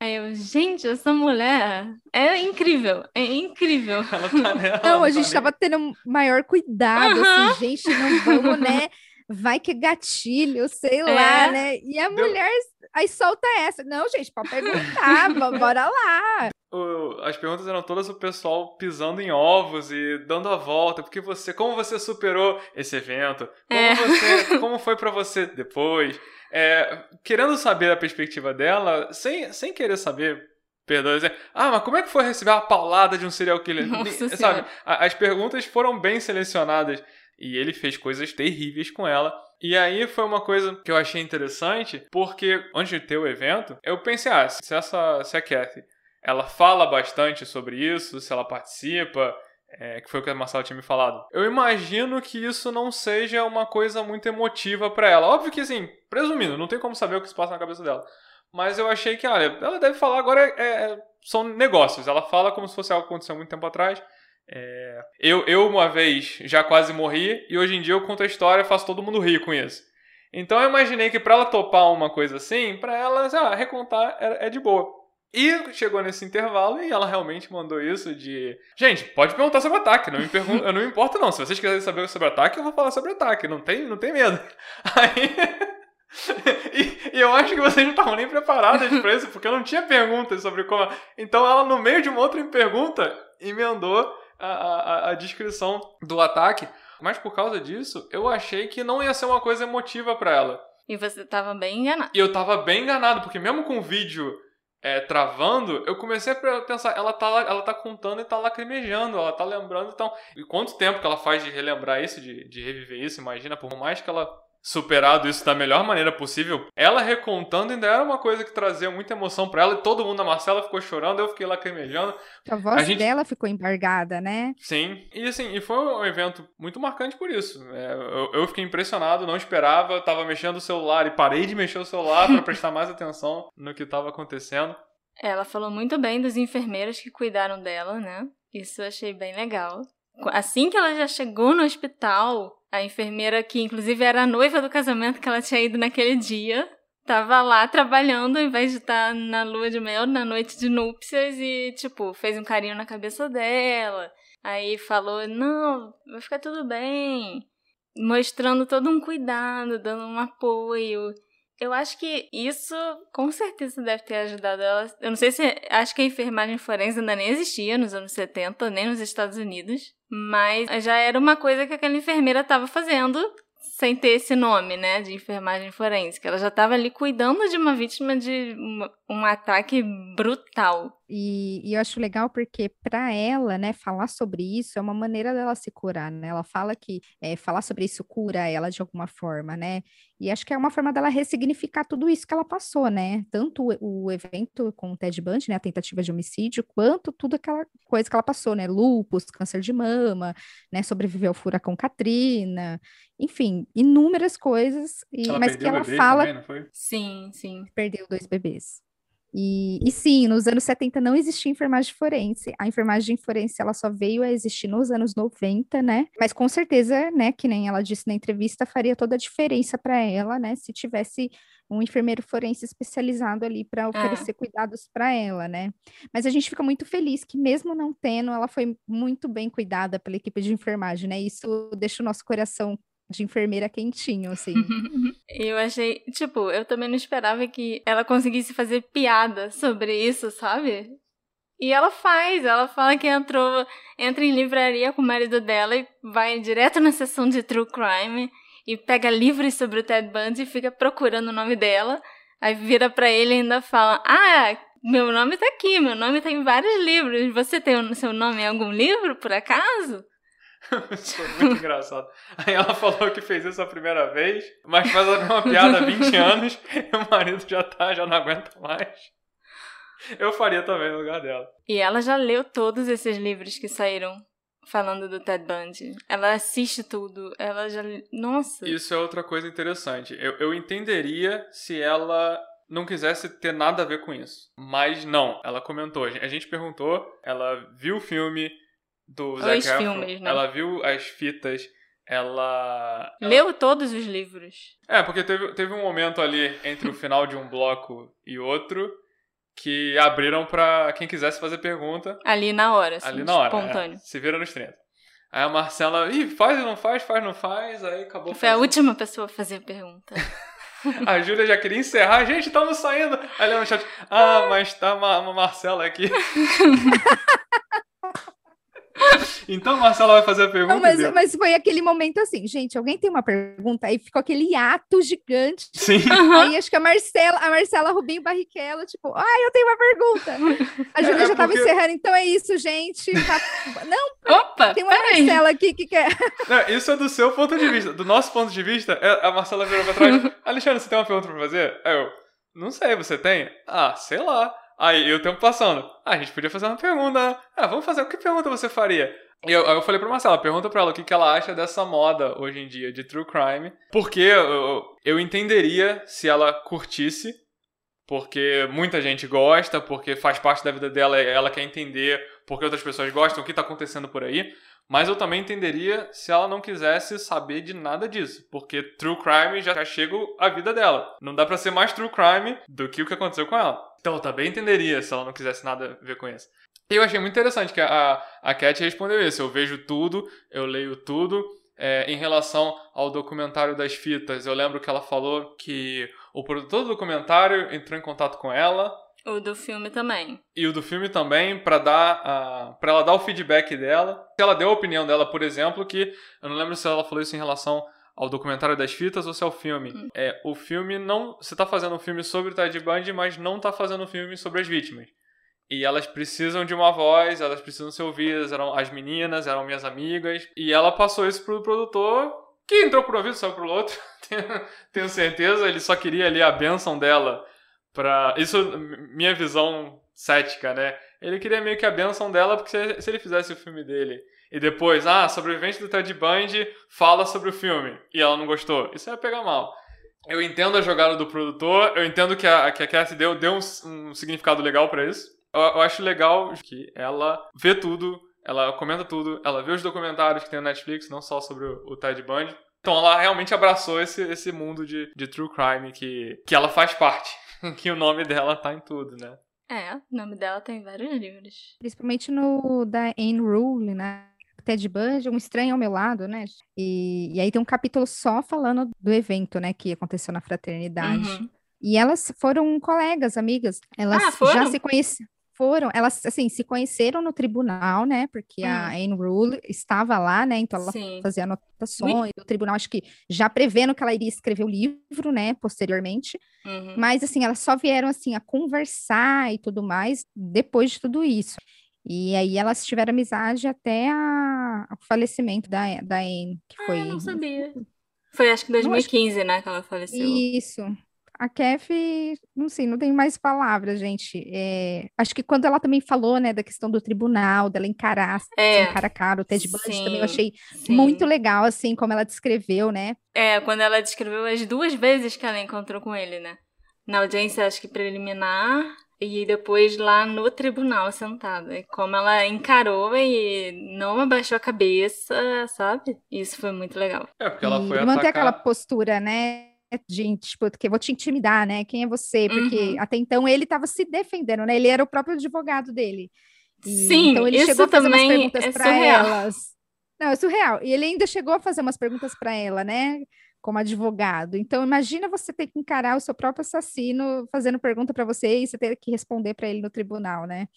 Aí eu, gente, essa mulher é incrível, é incrível. Ela tá nela, não, a gente tava tendo maior cuidado, assim, gente, não vamos, né? Vai que gatilho, sei lá, é. né? E a Deu... mulher aí solta essa. Não, gente, pode perguntar, bora lá o, as perguntas eram todas o pessoal pisando em ovos e dando a volta, porque você, como você superou esse evento? Como, é. você, como foi para você depois? É, querendo saber a perspectiva dela, sem, sem querer saber, perdão, dizer, ah, mas como é que foi receber a paulada de um serial killer? Nossa Sabe, as perguntas foram bem selecionadas e ele fez coisas terríveis com ela. E aí foi uma coisa que eu achei interessante, porque antes de ter o evento, eu pensei, ah, se essa se a Kathy ela fala bastante sobre isso, se ela participa, é, que foi o que a Marcela tinha me falado. Eu imagino que isso não seja uma coisa muito emotiva para ela. Óbvio que, assim, presumindo, não tem como saber o que se passa na cabeça dela. Mas eu achei que, olha, ela deve falar agora, é, é, são negócios. Ela fala como se fosse algo que aconteceu muito tempo atrás. É, eu, eu, uma vez, já quase morri, e hoje em dia eu conto a história e faço todo mundo rir com isso. Então eu imaginei que para ela topar uma coisa assim, para ela, ah, recontar é, é de boa. E chegou nesse intervalo e ela realmente mandou isso de. Gente, pode perguntar sobre ataque, não me pergun eu não me importo, não. Se vocês quiserem saber sobre ataque, eu vou falar sobre ataque. Não tem, não tem medo. Aí. e, e, eu acho que vocês não estavam nem preparadas para isso, porque eu não tinha perguntas sobre como. Então ela, no meio de uma outra pergunta, emendou a, a, a descrição do ataque. Mas por causa disso, eu achei que não ia ser uma coisa emotiva para ela. E você tava bem enganado. E eu tava bem enganado, porque mesmo com o vídeo é, travando, eu comecei a pensar, ela tá, ela tá contando e tá lacrimejando, ela tá lembrando, então. E quanto tempo que ela faz de relembrar isso, de, de reviver isso? Imagina, por mais que ela superado isso da melhor maneira possível. Ela recontando ainda era uma coisa que trazia muita emoção para ela e todo mundo, a Marcela ficou chorando, eu fiquei lacrimejando. A voz a gente... dela ficou embargada, né? Sim, e assim, e foi um evento muito marcante por isso. É, eu, eu, fiquei impressionado, não esperava, tava mexendo o celular e parei de mexer o celular para prestar mais atenção no que estava acontecendo. Ela falou muito bem dos enfermeiros que cuidaram dela, né? Isso eu achei bem legal. Assim que ela já chegou no hospital, a enfermeira, que inclusive era a noiva do casamento que ela tinha ido naquele dia, tava lá trabalhando ao invés de estar na lua de mel, na noite de núpcias, e, tipo, fez um carinho na cabeça dela. Aí falou: Não, vai ficar tudo bem. Mostrando todo um cuidado, dando um apoio. Eu acho que isso com certeza deve ter ajudado ela. Eu não sei se. Acho que a enfermagem forense ainda nem existia nos anos 70, nem nos Estados Unidos. Mas já era uma coisa que aquela enfermeira estava fazendo sem ter esse nome, né, de enfermagem forense. Ela já estava ali cuidando de uma vítima de uma, um ataque brutal. E, e, eu acho legal porque para ela, né, falar sobre isso é uma maneira dela se curar, né? Ela fala que é, falar sobre isso cura ela de alguma forma, né? E acho que é uma forma dela ressignificar tudo isso que ela passou, né? Tanto o, o evento com o Ted Bundy, né, a tentativa de homicídio, quanto tudo aquela coisa que ela passou, né? Lupus, câncer de mama, né? Sobreviveu ao furacão Katrina, enfim, inúmeras coisas. E, mas que ela fala. Também, sim, sim. Perdeu dois bebês. E, e, sim, nos anos 70 não existia enfermagem forense. A enfermagem forense ela só veio a existir nos anos 90, né? Mas com certeza, né, que nem ela disse na entrevista, faria toda a diferença para ela, né, se tivesse um enfermeiro forense especializado ali para é. oferecer é. cuidados para ela, né? Mas a gente fica muito feliz que mesmo não tendo, ela foi muito bem cuidada pela equipe de enfermagem, né? Isso deixa o nosso coração de enfermeira quentinho, assim. eu achei, tipo, eu também não esperava que ela conseguisse fazer piada sobre isso, sabe? E ela faz, ela fala que entrou, entra em livraria com o marido dela e vai direto na sessão de True Crime e pega livros sobre o Ted Bundy e fica procurando o nome dela. Aí vira para ele e ainda fala: Ah, meu nome tá aqui, meu nome tá em vários livros. Você tem o seu nome em algum livro, por acaso? Isso foi muito engraçado. Aí ela falou que fez isso a primeira vez, mas faz uma piada há 20 anos e o marido já tá, já não aguenta mais. Eu faria também no lugar dela. E ela já leu todos esses livros que saíram falando do Ted Bundy. Ela assiste tudo, ela já. Nossa! Isso é outra coisa interessante. Eu, eu entenderia se ela não quisesse ter nada a ver com isso. Mas não, ela comentou. A gente perguntou, ela viu o filme, do Os Zac Efron. filmes, né? Ela viu as fitas, ela... Leu todos os livros. É, porque teve, teve um momento ali entre o final de um bloco e outro que abriram para quem quisesse fazer pergunta. Ali na hora, assim, Ali na hora, espontâneo. É, se vira nos 30. Aí a Marcela, ih, faz ou não faz, faz ou não faz, aí acabou Foi fazendo. a última pessoa a fazer a pergunta. a Júlia já queria encerrar, gente, estamos saindo. Aí ela no chat, ah, mas tá uma, uma Marcela aqui. Então Marcela vai fazer a pergunta. Não, mas, mas, foi aquele momento assim, gente, alguém tem uma pergunta? Aí ficou aquele ato gigante. Sim. Aí acho que a Marcela, a Marcela Rubinho Barrichello, tipo, ai, eu tenho uma pergunta. A Júlia é, já estava porque... encerrando, então é isso, gente. Tá... Não, Opa, tem uma Marcela aqui que quer. Não, isso é do seu ponto de vista. Do nosso ponto de vista, é, a Marcela virou pra trás. Alexandre, você tem uma pergunta pra fazer? Aí eu, não sei, você tem? Ah, sei lá. Aí o tempo passando. Ah, a gente podia fazer uma pergunta. Ah, vamos fazer. Que pergunta você faria? E eu, eu falei pra Marcela, pergunta pra ela o que, que ela acha dessa moda hoje em dia de true crime. Porque eu, eu entenderia se ela curtisse, porque muita gente gosta, porque faz parte da vida dela, ela quer entender porque outras pessoas gostam, o que tá acontecendo por aí. Mas eu também entenderia se ela não quisesse saber de nada disso, porque true crime já chega a vida dela. Não dá para ser mais true crime do que o que aconteceu com ela. Então eu também entenderia se ela não quisesse nada a ver com isso. E eu achei muito interessante que a, a Cat respondeu isso. Eu vejo tudo, eu leio tudo. É, em relação ao documentário das fitas, eu lembro que ela falou que o produtor do documentário entrou em contato com ela. O do filme também. E o do filme também, para dar para ela dar o feedback dela. Ela deu a opinião dela, por exemplo, que eu não lembro se ela falou isso em relação ao documentário das fitas ou se é o filme. Hum. É, o filme não. Você tá fazendo um filme sobre o Ted Bundy, mas não tá fazendo um filme sobre as vítimas. E elas precisam de uma voz, elas precisam ser ouvidas, eram as meninas, eram minhas amigas. E ela passou isso pro produtor, que entrou por um ouvido, saiu pro outro. Tenho certeza, ele só queria ali a benção dela pra. Isso, minha visão cética, né? Ele queria meio que a benção dela, porque se, se ele fizesse o filme dele e depois, ah, sobrevivente do Ted Bundy fala sobre o filme e ela não gostou, isso ia pegar mal. Eu entendo a jogada do produtor, eu entendo que a, que a Cassie deu, deu um, um significado legal para isso. Eu, eu, acho legal que ela vê tudo, ela comenta tudo, ela vê os documentários que tem na Netflix, não só sobre o, o Ted Bundy. Então ela realmente abraçou esse, esse mundo de, de true crime que, que ela faz parte. que o nome dela tá em tudo, né? É, o nome dela tem vários livros. Principalmente no da Anne Rule, né? Ted Bundy, um estranho ao meu lado, né? E, e aí tem um capítulo só falando do evento, né, que aconteceu na fraternidade. Uhum. E elas foram colegas, amigas. Elas ah, já se conheciam foram, elas assim se conheceram no tribunal, né? Porque hum. a Anne Rule estava lá, né? Então ela Sim. fazia anotações. O tribunal acho que já prevendo que ela iria escrever o livro, né? Posteriormente. Uhum. Mas assim, elas só vieram assim a conversar e tudo mais depois de tudo isso. E aí elas tiveram amizade até a, o falecimento da, da Anne, que foi. Ah, não sabia. Foi acho que em 2015, né, que ela faleceu. Isso a Kef, não sei, não tem mais palavras, gente. É, acho que quando ela também falou, né, da questão do tribunal, dela encarar, é, cara a cara, o Ted Bundy também eu achei sim. muito legal, assim, como ela descreveu, né? É, quando ela descreveu as duas vezes que ela encontrou com ele, né? Na audiência, acho que preliminar, e depois lá no tribunal sentada. E como ela encarou e não abaixou a cabeça, sabe? Isso foi muito legal. É, porque ela foi e manter aquela postura, né? De, tipo, que eu vou te intimidar, né? Quem é você? Porque uhum. até então ele estava se defendendo, né? Ele era o próprio advogado dele. E, Sim, então ele chegou a fazer umas perguntas é para elas. Não, é surreal. E ele ainda chegou a fazer umas perguntas para ela, né? Como advogado. Então, imagina você ter que encarar o seu próprio assassino fazendo pergunta para você e você ter que responder para ele no tribunal, né?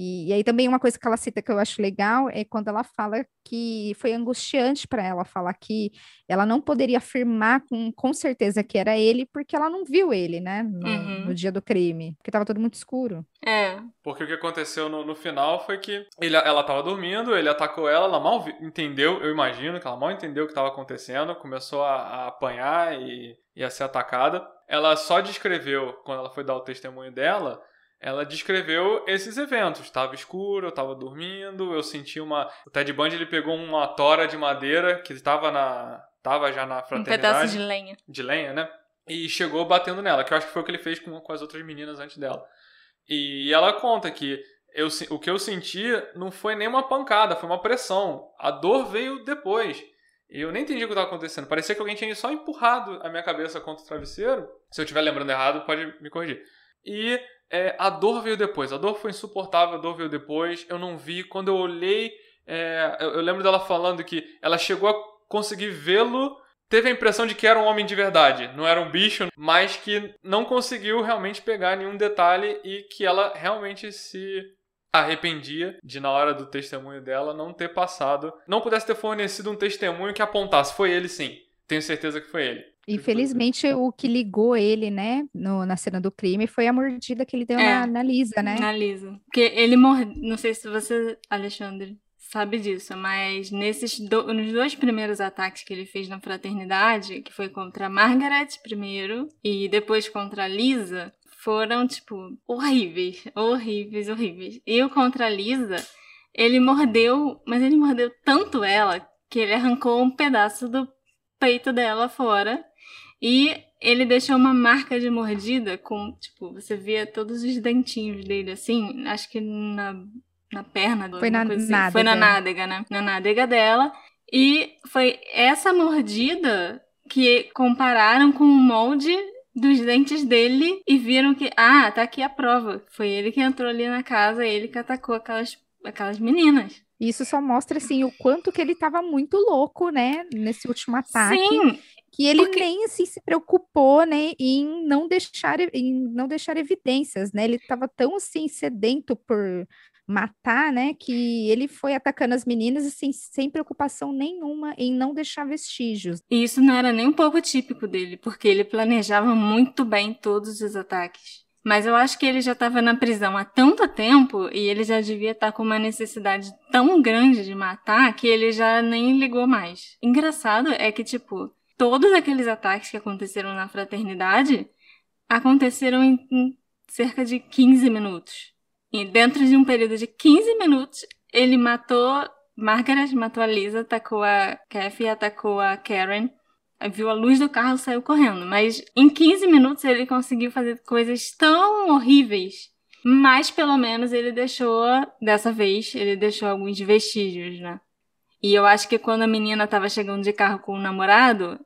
E, e, aí também uma coisa que ela cita que eu acho legal é quando ela fala que foi angustiante para ela falar que ela não poderia afirmar com, com certeza que era ele porque ela não viu ele, né, no, uhum. no dia do crime, porque estava tudo muito escuro. É. Porque o que aconteceu no, no final foi que ele, ela estava dormindo, ele atacou ela, ela mal entendeu, eu imagino que ela mal entendeu o que estava acontecendo, começou a, a apanhar e, e a ser atacada. Ela só descreveu, quando ela foi dar o testemunho dela, ela descreveu esses eventos. Estava escuro, eu estava dormindo, eu senti uma. O Ted Bundy ele pegou uma tora de madeira que estava na. Tava já na fraternidade. Um pedaço de lenha. De lenha, né? E chegou batendo nela, que eu acho que foi o que ele fez com, com as outras meninas antes dela. E ela conta que eu, o que eu senti não foi nem uma pancada, foi uma pressão. A dor veio depois. E eu nem entendi o que estava acontecendo. Parecia que alguém tinha só empurrado a minha cabeça contra o travesseiro. Se eu estiver lembrando errado, pode me corrigir. E é, a dor veio depois. A dor foi insuportável, a dor veio depois. Eu não vi. Quando eu olhei, é, eu, eu, lembro dela falando que ela chegou a conseguir vê-lo. Teve a impressão de que era um homem de verdade, não era um bicho, mas que não conseguiu realmente pegar nenhum detalhe e que ela realmente se arrependia de, na hora do testemunho dela, não ter passado, não pudesse ter fornecido um testemunho que apontasse. Foi ele sim. Tenho certeza que foi ele. Infelizmente, o que ligou ele, né, no, na cena do crime foi a mordida que ele deu é, na, na, Lisa, né? Na Lisa. Porque ele mordeu. Não sei se você, Alexandre, sabe disso, mas nesses do, nos dois primeiros ataques que ele fez na fraternidade, que foi contra a Margaret primeiro e depois contra a Lisa, foram, tipo, horríveis. Horríveis, horríveis. E o contra a Lisa, ele mordeu, mas ele mordeu tanto ela que ele arrancou um pedaço do peito dela fora e ele deixou uma marca de mordida com, tipo, você via todos os dentinhos dele assim, acho que na, na perna. Foi na assim. nádega. Foi na nádega, né? Na nádega dela. E foi essa mordida que compararam com o molde dos dentes dele e viram que, ah, tá aqui a prova. Foi ele que entrou ali na casa, ele que atacou aquelas, aquelas meninas. Isso só mostra, assim, o quanto que ele estava muito louco, né, nesse último ataque. Sim, que ele Porque... nem assim se preocupou, né, em não deixar em não deixar evidências, né? Ele estava tão assim sedento por matar, né, que ele foi atacando as meninas assim sem preocupação nenhuma em não deixar vestígios. E isso não era nem um pouco típico dele, porque ele planejava muito bem todos os ataques. Mas eu acho que ele já estava na prisão há tanto tempo e ele já devia estar tá com uma necessidade tão grande de matar que ele já nem ligou mais. Engraçado é que, tipo, todos aqueles ataques que aconteceram na fraternidade aconteceram em, em cerca de 15 minutos. E dentro de um período de 15 minutos, ele matou Margaret, matou a Lisa, atacou a Kathy atacou a Karen. Viu a luz do carro e saiu correndo. Mas em 15 minutos ele conseguiu fazer coisas tão horríveis. Mas pelo menos ele deixou, dessa vez, ele deixou alguns vestígios, né? E eu acho que quando a menina estava chegando de carro com o namorado,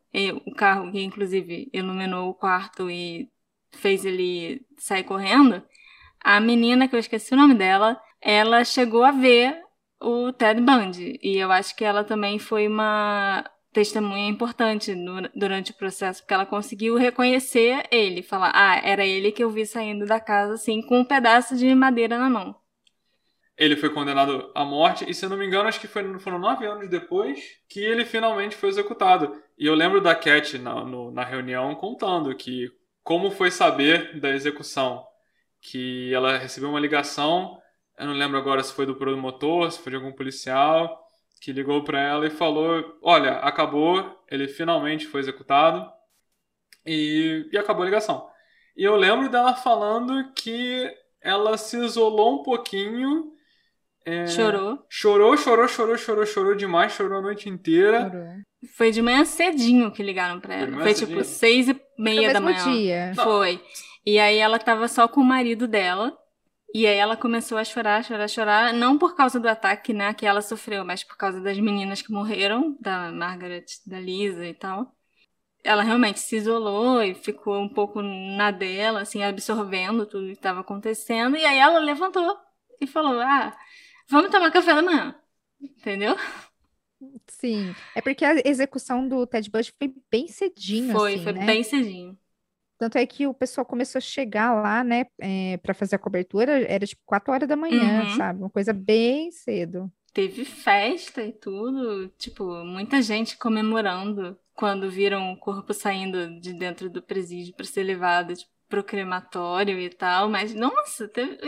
o carro que inclusive iluminou o quarto e fez ele sair correndo, a menina, que eu esqueci o nome dela, ela chegou a ver o Ted Bundy. E eu acho que ela também foi uma testemunha importante no, durante o processo, porque ela conseguiu reconhecer ele, falar, ah, era ele que eu vi saindo da casa, assim, com um pedaço de madeira na mão. Ele foi condenado à morte, e se eu não me engano, acho que foi, foram nove anos depois que ele finalmente foi executado. E eu lembro da Cat na, no, na reunião contando que como foi saber da execução, que ela recebeu uma ligação, eu não lembro agora se foi do promotor, se foi de algum policial, que ligou para ela e falou: Olha, acabou, ele finalmente foi executado e, e acabou a ligação. E eu lembro dela falando que ela se isolou um pouquinho. É, chorou. Chorou, chorou, chorou, chorou, chorou demais, chorou a noite inteira. Chorou. Foi de manhã cedinho que ligaram pra ela. Foi, Foi tipo seis e meia da manhã. Dia. Foi. E aí ela tava só com o marido dela. E aí ela começou a chorar, chorar, chorar, não por causa do ataque, né, que ela sofreu, mas por causa das meninas que morreram, da Margaret, da Lisa e tal. Ela realmente se isolou e ficou um pouco na dela, assim, absorvendo tudo que estava acontecendo. E aí ela levantou e falou: Ah, vamos tomar café da manhã. Entendeu? Sim. É porque a execução do Ted Bundy foi bem cedinho, foi, assim, Foi, né? bem cedinho. Tanto é que o pessoal começou a chegar lá, né, é, para fazer a cobertura, era tipo 4 horas da manhã, uhum. sabe? Uma coisa bem cedo. Teve festa e tudo, tipo, muita gente comemorando quando viram o corpo saindo de dentro do presídio para ser levado tipo, pro crematório e tal, mas nossa, teve...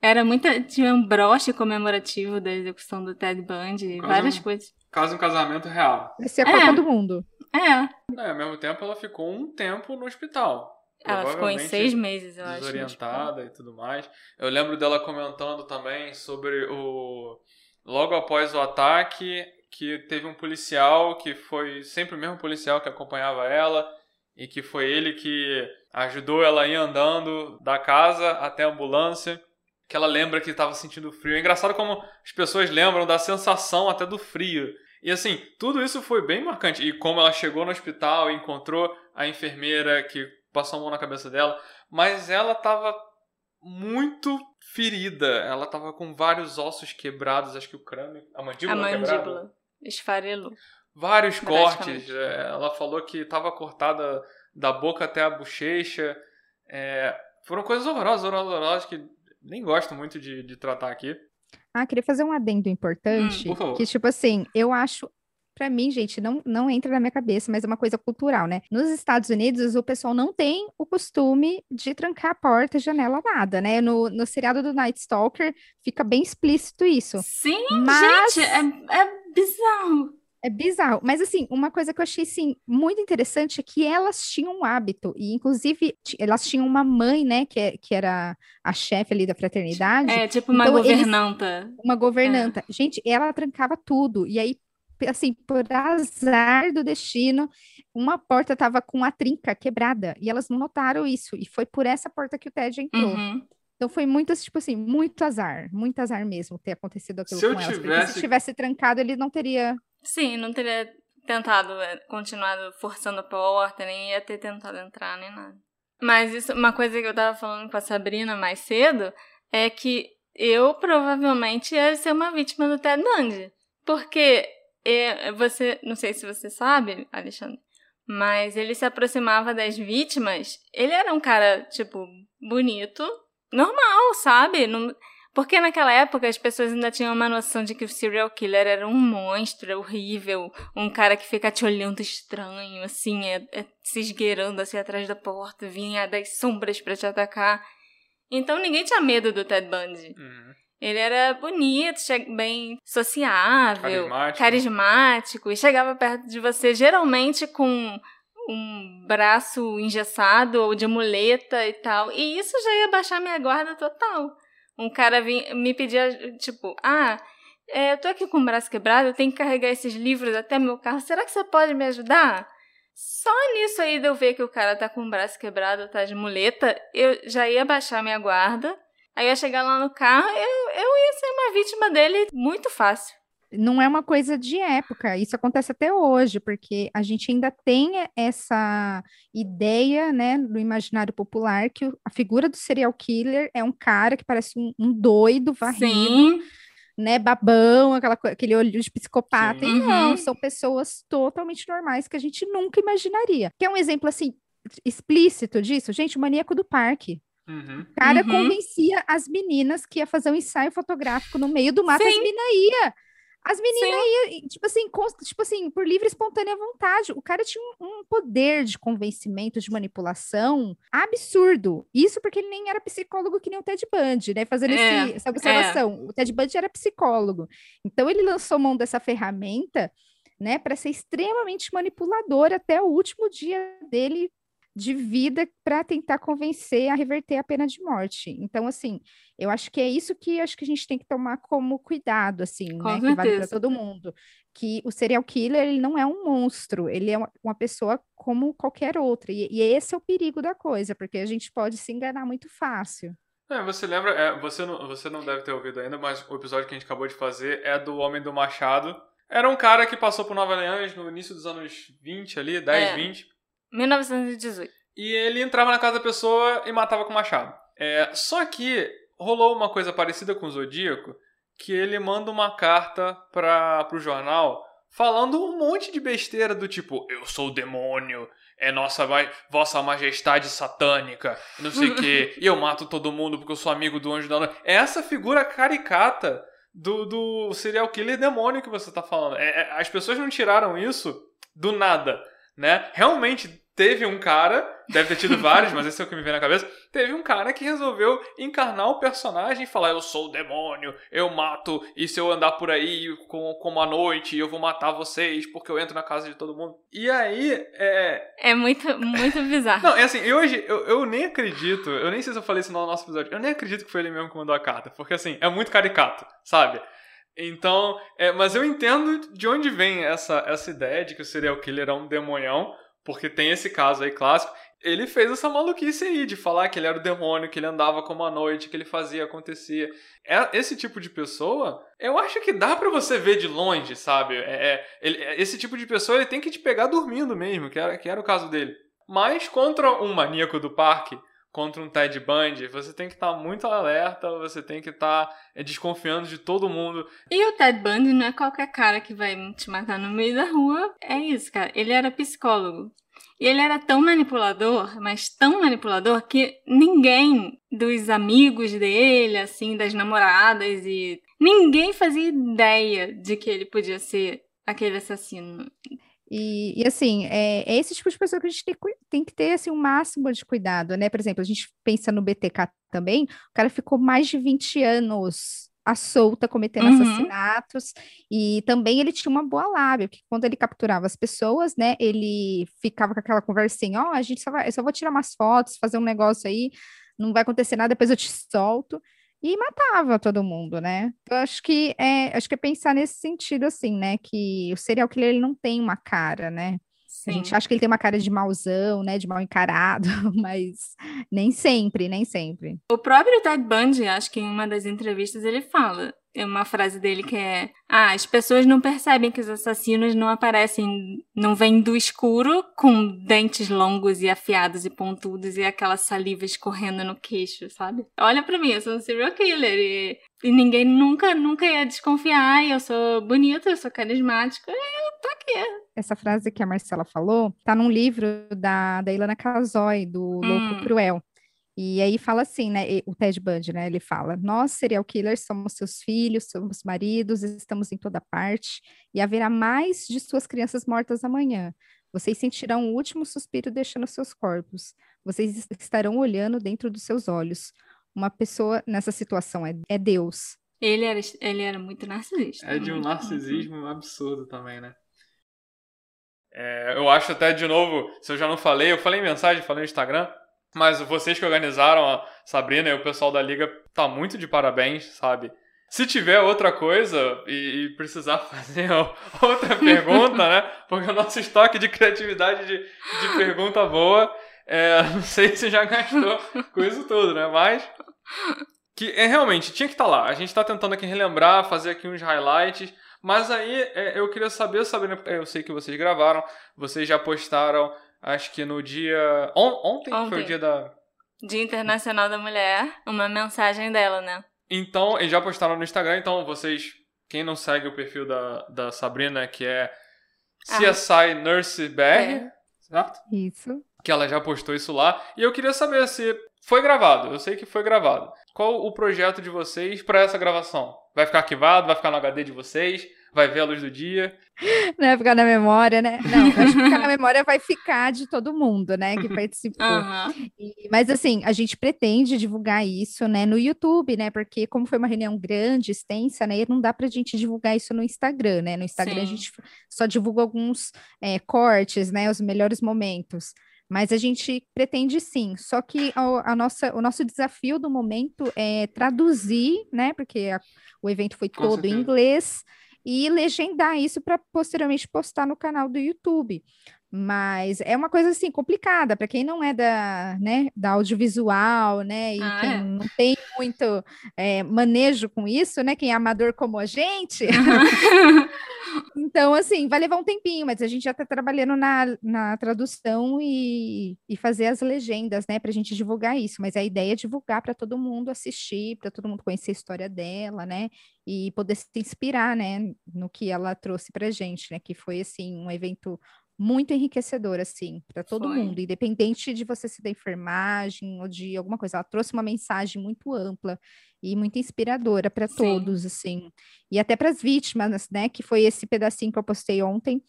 era muita. Tinha um broche comemorativo da execução do Ted Bundy, várias coisas. Quase um casamento real. Vai ser a Copa é. do Mundo. É. é. Ao mesmo tempo, ela ficou um tempo no hospital. Ela ficou em seis meses, eu acho. Desorientada e tudo mais. Eu lembro dela comentando também sobre o. Logo após o ataque, que teve um policial que foi sempre o mesmo policial que acompanhava ela e que foi ele que ajudou ela a ir andando da casa até a ambulância. Que ela lembra que estava sentindo frio. É engraçado como as pessoas lembram da sensação até do frio. E assim, tudo isso foi bem marcante. E como ela chegou no hospital e encontrou a enfermeira que passou a mão na cabeça dela, mas ela estava muito ferida. Ela estava com vários ossos quebrados, acho que o crânio, a mandíbula, a mandíbula esfarelou. Vários cortes. É, ela falou que estava cortada da boca até a bochecha. É, foram coisas horrorosas, horrorosas que nem gosto muito de, de tratar aqui. Ah, queria fazer um adendo importante, hum, que tipo assim, eu acho para mim, gente, não, não entra na minha cabeça, mas é uma coisa cultural, né? Nos Estados Unidos, o pessoal não tem o costume de trancar a porta, janela, nada, né? No, no seriado do Night Stalker fica bem explícito isso. Sim, mas... gente, é, é bizarro. É bizarro, mas assim, uma coisa que eu achei assim, muito interessante é que elas tinham um hábito, e inclusive elas tinham uma mãe, né, que, é, que era a chefe ali da fraternidade. É, tipo uma então, governanta. Eles, uma governanta. É. Gente, ela trancava tudo, e aí, assim, por azar do destino, uma porta tava com a trinca quebrada, e elas não notaram isso, e foi por essa porta que o Ted entrou. Uhum. Então foi muito, tipo assim, muito azar, muito azar mesmo ter acontecido aquilo se com elas. Tivesse... Porque se tivesse trancado, ele não teria Sim, não teria tentado, é, continuado forçando a porta, nem ia ter tentado entrar, nem nada. Mas isso, uma coisa que eu tava falando com a Sabrina mais cedo é que eu provavelmente ia ser uma vítima do Ted Bundy. Porque é, você, não sei se você sabe, Alexandre, mas ele se aproximava das vítimas. Ele era um cara, tipo, bonito, normal, sabe? Não, porque naquela época as pessoas ainda tinham uma noção de que o serial killer era um monstro horrível, um cara que fica te olhando estranho, assim, é, é, se esgueirando assim atrás da porta, vinha das sombras para te atacar. Então ninguém tinha medo do Ted Bundy. Uhum. Ele era bonito, bem sociável, carismático. carismático, e chegava perto de você geralmente com um braço engessado ou de muleta e tal. E isso já ia baixar minha guarda total. Um cara vinha, me pedia, tipo, ah, é, eu tô aqui com o braço quebrado, eu tenho que carregar esses livros até meu carro, será que você pode me ajudar? Só nisso aí de eu ver que o cara tá com o braço quebrado, tá de muleta, eu já ia baixar minha guarda, aí ia chegar lá no carro, eu, eu ia ser uma vítima dele muito fácil não é uma coisa de época, isso acontece até hoje, porque a gente ainda tem essa ideia, né, no imaginário popular, que a figura do serial killer é um cara que parece um, um doido varrido, Sim. né, babão, aquela, aquele olho de psicopata. Sim. E não, uhum. são pessoas totalmente normais que a gente nunca imaginaria. Quer um exemplo, assim, explícito disso? Gente, o maníaco do parque. Uhum. O cara uhum. convencia as meninas que ia fazer um ensaio fotográfico no meio do mato, Sim. as meninas iam. As meninas iam, tipo assim, tipo assim, por livre e espontânea vontade. O cara tinha um, um, poder de convencimento, de manipulação absurdo. Isso porque ele nem era psicólogo que nem o Ted Bundy, né? Fazendo é, esse, essa observação. É. O Ted Bundy era psicólogo. Então ele lançou mão dessa ferramenta, né, para ser extremamente manipulador até o último dia dele de vida para tentar convencer a reverter a pena de morte. Então, assim, eu acho que é isso que acho que a gente tem que tomar como cuidado, assim, Com né? Certeza. Que vale para todo mundo. Que o serial killer ele não é um monstro, ele é uma, uma pessoa como qualquer outra. E, e, esse é o perigo da coisa, porque a gente pode se enganar muito fácil. É, você lembra, é, você, não, você não deve ter ouvido ainda, mas o episódio que a gente acabou de fazer é do Homem do Machado. Era um cara que passou por Nova Orleans no início dos anos 20 ali, 10, é. 20. 1918. E ele entrava na casa da pessoa e matava com machado. É, só que rolou uma coisa parecida com o Zodíaco, que ele manda uma carta para pro jornal falando um monte de besteira do tipo, eu sou o demônio, é nossa vossa majestade satânica, não sei o que, e eu mato todo mundo porque eu sou amigo do anjo da noite. É essa figura caricata do, do serial killer demônio que você tá falando. É, é, as pessoas não tiraram isso do nada, né? Realmente teve um cara, deve ter tido vários, mas esse é o que me vem na cabeça. Teve um cara que resolveu encarnar o personagem e falar: Eu sou o demônio, eu mato, e se eu andar por aí como, como a noite, eu vou matar vocês porque eu entro na casa de todo mundo. E aí. É, é muito, muito bizarro. Não, é assim, hoje eu, eu nem acredito, eu nem sei se eu falei isso no nosso episódio, eu nem acredito que foi ele mesmo que mandou a carta, porque assim, é muito caricato, sabe? Então, é, mas eu entendo de onde vem essa, essa ideia de que o serial killer é um demonhão, porque tem esse caso aí clássico. Ele fez essa maluquice aí de falar que ele era o demônio, que ele andava como a noite, que ele fazia, acontecia. É, esse tipo de pessoa, eu acho que dá para você ver de longe, sabe? É, é, ele, é, esse tipo de pessoa ele tem que te pegar dormindo mesmo, que era, que era o caso dele. Mas contra um maníaco do parque, contra um Ted Bundy, você tem que estar tá muito alerta, você tem que estar tá, é, desconfiando de todo mundo. E o Ted Bundy não é qualquer cara que vai te matar no meio da rua. É isso, cara. Ele era psicólogo. E ele era tão manipulador, mas tão manipulador, que ninguém dos amigos dele, assim, das namoradas e. Ninguém fazia ideia de que ele podia ser aquele assassino. E, e, assim, é, é, esse tipo de pessoa que a gente tem, tem, que ter assim, o um máximo de cuidado, né? Por exemplo, a gente pensa no BTK também, o cara ficou mais de 20 anos à solta cometendo uhum. assassinatos, e também ele tinha uma boa lábia, porque quando ele capturava as pessoas, né, ele ficava com aquela conversinha, ó, oh, a gente só vai, eu só vou tirar umas fotos, fazer um negócio aí, não vai acontecer nada, depois eu te solto e matava todo mundo, né? Eu acho que é, acho que é pensar nesse sentido assim, né, que o serial killer ele não tem uma cara, né? Sim. A gente acha que ele tem uma cara de mauzão, né, de mal encarado, mas nem sempre, nem sempre. O próprio Ted Bundy, acho que em uma das entrevistas ele fala, é uma frase dele que é: Ah, as pessoas não percebem que os assassinos não aparecem, não vêm do escuro com dentes longos e afiados e pontudos e aquela saliva escorrendo no queixo, sabe? Olha para mim, eu sou um serial killer e, e ninguém nunca, nunca ia desconfiar. Eu sou bonita, eu sou carismática, e eu tô aqui. Essa frase que a Marcela falou tá num livro da, da Ilana Casoy, do Louco hum. Cruel. E aí fala assim, né? O Ted Bundy, né? Ele fala: Nós, serial killers, somos seus filhos, somos maridos, estamos em toda parte, e haverá mais de suas crianças mortas amanhã. Vocês sentirão o último suspiro deixando seus corpos. Vocês estarão olhando dentro dos seus olhos. Uma pessoa nessa situação é, é Deus. Ele era, ele era muito narcisista. É de um narcisismo absurdo também, né? É, eu acho até, de novo, se eu já não falei, eu falei em mensagem, falei no Instagram, mas vocês que organizaram a Sabrina e o pessoal da liga tá muito de parabéns, sabe? Se tiver outra coisa e, e precisar fazer outra pergunta, né? Porque o nosso estoque de criatividade de, de pergunta boa, é, não sei se já gastou com isso tudo, né? Mas que é, realmente tinha que estar tá lá. A gente está tentando aqui relembrar, fazer aqui uns highlights. Mas aí é, eu queria saber, Sabrina, eu sei que vocês gravaram, vocês já postaram acho que no dia. On, ontem, ontem, foi o dia da. Dia Internacional da Mulher, uma mensagem dela, né? Então, eles já postaram no Instagram, então vocês, quem não segue o perfil da, da Sabrina, que é CSI ah. Nurse BR, é. certo? Isso. Que ela já postou isso lá. E eu queria saber se foi gravado, eu sei que foi gravado. Qual o projeto de vocês para essa gravação? Vai ficar arquivado? Vai ficar no HD de vocês? Vai ver a luz do dia. Não vai ficar na memória, né? Não, acho que ficar na memória vai ficar de todo mundo, né, que participou. Uhum. E, mas assim, a gente pretende divulgar isso, né, no YouTube, né, porque como foi uma reunião grande, extensa, né, não dá pra gente divulgar isso no Instagram, né? No Instagram Sim. a gente só divulga alguns é, cortes, né, os melhores momentos. Mas a gente pretende sim, só que a, a nossa, o nosso desafio do momento é traduzir, né? Porque a, o evento foi todo em inglês, e legendar isso para posteriormente postar no canal do YouTube. Mas é uma coisa assim complicada para quem não é da, né, da audiovisual, né, e ah, quem é? não tem muito é, manejo com isso, né, quem é amador como a gente. então, assim, vai levar um tempinho, mas a gente já está trabalhando na, na tradução e, e fazer as legendas, né, para a gente divulgar isso. Mas a ideia é divulgar para todo mundo assistir, para todo mundo conhecer a história dela, né, e poder se inspirar, né, no que ela trouxe para gente, né, que foi assim um evento muito enriquecedor, assim, para todo Foi. mundo, independente de você ser da enfermagem ou de alguma coisa. Ela trouxe uma mensagem muito ampla e muito inspiradora para todos, assim, e até para as vítimas, né? Que foi esse pedacinho que eu postei ontem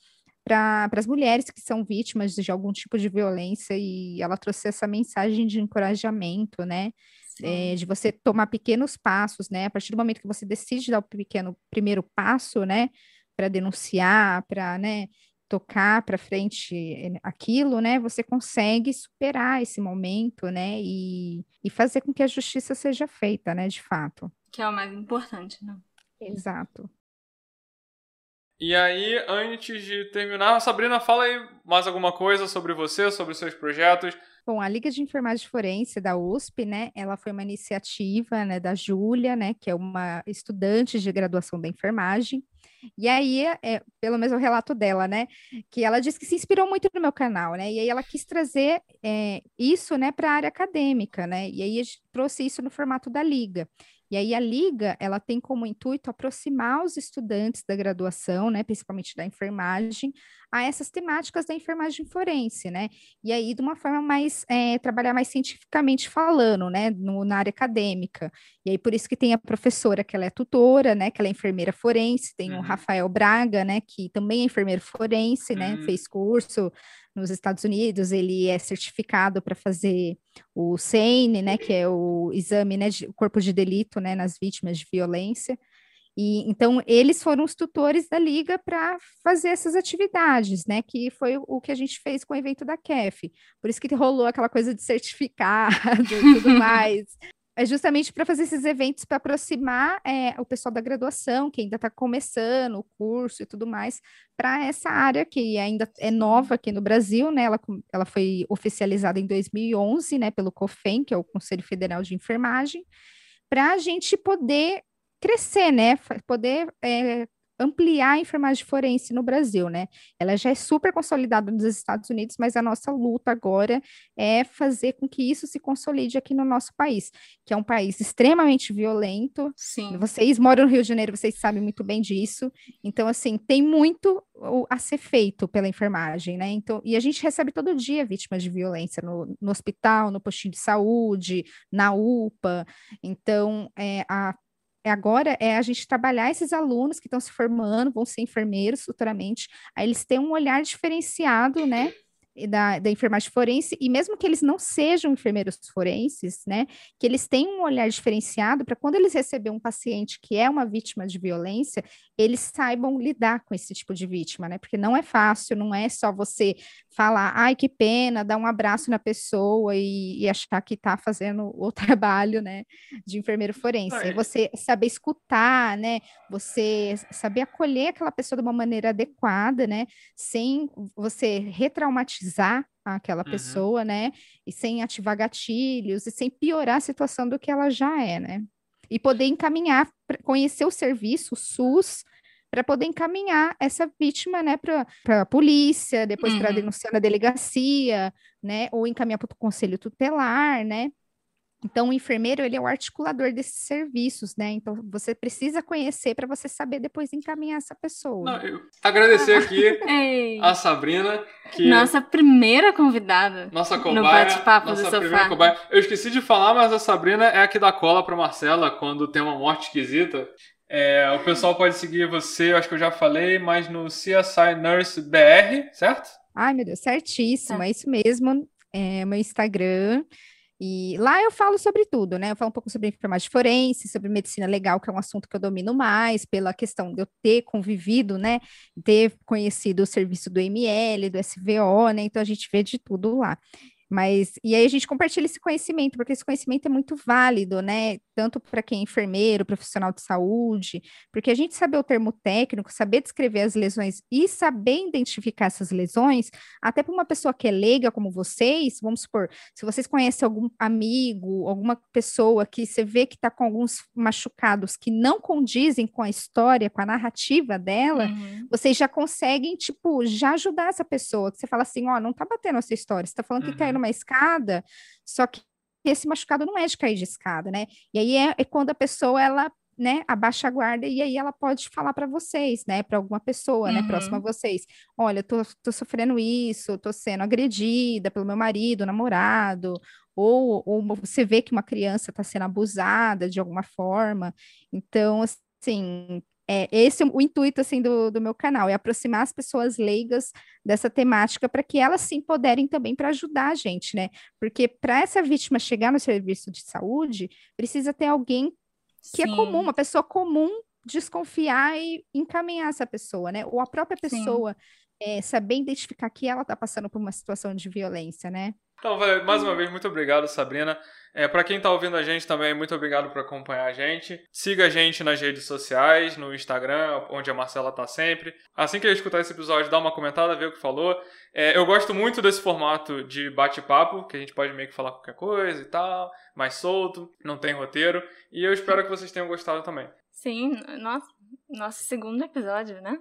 para as mulheres que são vítimas de algum tipo de violência e ela trouxe essa mensagem de encorajamento, né? É, de você tomar pequenos passos, né? A partir do momento que você decide dar o pequeno primeiro passo, né? Para denunciar, para, né? Tocar para frente eh, aquilo, né, você consegue superar esse momento, né, e, e fazer com que a justiça seja feita, né, de fato. Que é o mais importante, né? Exato. E aí, antes de terminar, Sabrina, fala aí mais alguma coisa sobre você, sobre seus projetos. Bom, a Liga de Enfermagem Forense da USP, né, ela foi uma iniciativa, né, da Júlia, né, que é uma estudante de graduação da enfermagem, e aí, é, pelo menos o relato dela, né, que ela disse que se inspirou muito no meu canal, né, e aí ela quis trazer é, isso, né, para a área acadêmica, né, e aí trouxe isso no formato da Liga. E aí a liga, ela tem como intuito aproximar os estudantes da graduação, né, principalmente da enfermagem, a essas temáticas da enfermagem forense, né? E aí de uma forma mais é, trabalhar mais cientificamente falando, né, no, na área acadêmica. E aí por isso que tem a professora que ela é tutora, né, que ela é enfermeira forense, tem uhum. o Rafael Braga, né, que também é enfermeiro forense, né, uhum. fez curso nos Estados Unidos, ele é certificado para fazer o SEINE, né, que é o exame, né, de corpo de delito, né, nas vítimas de violência. E então eles foram os tutores da liga para fazer essas atividades, né? Que foi o que a gente fez com o evento da KEF. Por isso que rolou aquela coisa de certificado e tudo mais é justamente para fazer esses eventos para aproximar é, o pessoal da graduação, que ainda está começando o curso e tudo mais, para essa área que ainda é nova aqui no Brasil, né? Ela, ela foi oficializada em 2011, né, pelo COFEN, que é o Conselho Federal de Enfermagem, para a gente poder crescer, né? Poder é, ampliar a enfermagem forense no Brasil, né? Ela já é super consolidada nos Estados Unidos, mas a nossa luta agora é fazer com que isso se consolide aqui no nosso país, que é um país extremamente violento. Sim. Vocês moram no Rio de Janeiro, vocês sabem muito bem disso. Então, assim, tem muito a ser feito pela enfermagem, né? Então, e a gente recebe todo dia vítimas de violência no, no hospital, no postinho de saúde, na UPA. Então, é, a agora é a gente trabalhar esses alunos que estão se formando, vão ser enfermeiros futuramente, aí eles têm um olhar diferenciado, né? Da, da enfermagem forense, e mesmo que eles não sejam enfermeiros forenses, né, que eles tenham um olhar diferenciado para quando eles receberem um paciente que é uma vítima de violência, eles saibam lidar com esse tipo de vítima, né, porque não é fácil, não é só você falar, ai, que pena, dar um abraço na pessoa e, e achar que está fazendo o trabalho, né, de enfermeiro forense. É você saber escutar, né, você saber acolher aquela pessoa de uma maneira adequada, né, sem você retraumatizar aquela uhum. pessoa, né, e sem ativar gatilhos e sem piorar a situação do que ela já é, né. E poder encaminhar, conhecer o serviço, o SUS, para poder encaminhar essa vítima, né, para a polícia, depois uhum. para denunciar na delegacia, né, ou encaminhar para o conselho tutelar, né, Então, o enfermeiro, ele é o articulador desses serviços, né? Então, você precisa conhecer para você saber depois encaminhar essa pessoa. Não, agradecer aqui a Sabrina, que... Nossa primeira convidada nossa cobaia, no bate-papo do sofá. Cobaia. Eu esqueci de falar, mas a Sabrina é a que dá cola para Marcela quando tem uma morte esquisita. É, o pessoal pode seguir você, eu acho que eu já falei, mas no CSI Nurse BR, certo? Ai, meu Deus, certíssimo, é, é isso mesmo. É meu Instagram. E lá eu falo sobre tudo, né? Eu falo um pouco sobre enfermagem forense, sobre medicina legal, que é um assunto que eu domino mais, pela questão de eu ter convivido, né? Ter conhecido o serviço do ML, do SVO, né? Então a gente vê de tudo lá. Mas, e aí a gente compartilha esse conhecimento, porque esse conhecimento é muito válido, né? Tanto para quem é enfermeiro, profissional de saúde, porque a gente saber o termo técnico, saber descrever as lesões e saber identificar essas lesões, até para uma pessoa que é leiga como vocês, vamos supor, se vocês conhecem algum amigo, alguma pessoa que você vê que está com alguns machucados que não condizem com a história, com a narrativa dela, uhum. vocês já conseguem, tipo, já ajudar essa pessoa, que você fala assim, ó, oh, não tá batendo essa história, você tá falando uhum. que caiu numa escada, só que esse machucado não é de cair de escada, né? E aí é, é quando a pessoa ela né, abaixa a guarda e aí ela pode falar para vocês, né, para alguma pessoa, né, uhum. né, próxima a vocês. Olha, tô, tô sofrendo isso, tô sendo agredida pelo meu marido, namorado, ou, ou você vê que uma criança está sendo abusada de alguma forma. Então, assim, é, esse é o intuito assim do, do meu canal, é aproximar as pessoas leigas dessa temática para que elas se empoderem também para ajudar a gente, né? Porque para essa vítima chegar no serviço de saúde, precisa ter alguém que é Sim. é comum, uma pessoa comum desconfiar e encaminhar essa pessoa, né? Ou a própria pessoa é, saber identificar que ela está passando por uma situação de violência, né? Então, mais uma vez, muito obrigado, Sabrina. É, para quem está ouvindo a gente também, muito obrigado por acompanhar a gente. Siga a gente nas redes sociais, no Instagram, onde a Marcela está sempre. Assim que ele escutar esse episódio, dá uma comentada, vê o que falou. É, eu gosto muito desse formato de bate-papo, que a gente pode meio que falar qualquer coisa e tal, mais solto, não tem roteiro. E eu espero que vocês tenham gostado também. Sim, nosso, nosso segundo episódio, né?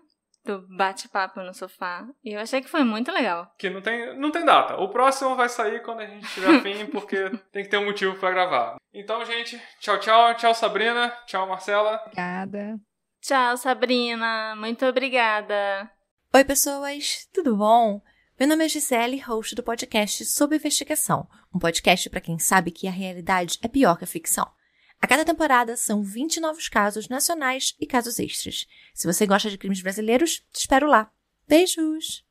Do bate-papo no sofá. E eu achei que foi muito legal. Que não tem, não tem data. O próximo vai sair quando a gente tiver fim, porque tem que ter um motivo para gravar. Então, gente, tchau, tchau. Tchau, Sabrina. Tchau, Marcela. Obrigada. Tchau, Sabrina. Muito obrigada. Oi, pessoas. Tudo bom? Meu nome é Gisele, host do podcast Sob Investigação, um podcast para quem sabe que a realidade é pior que a ficção. A cada temporada são 20 novos casos nacionais e casos extras. Se você gosta de crimes brasileiros, te espero lá. Beijos!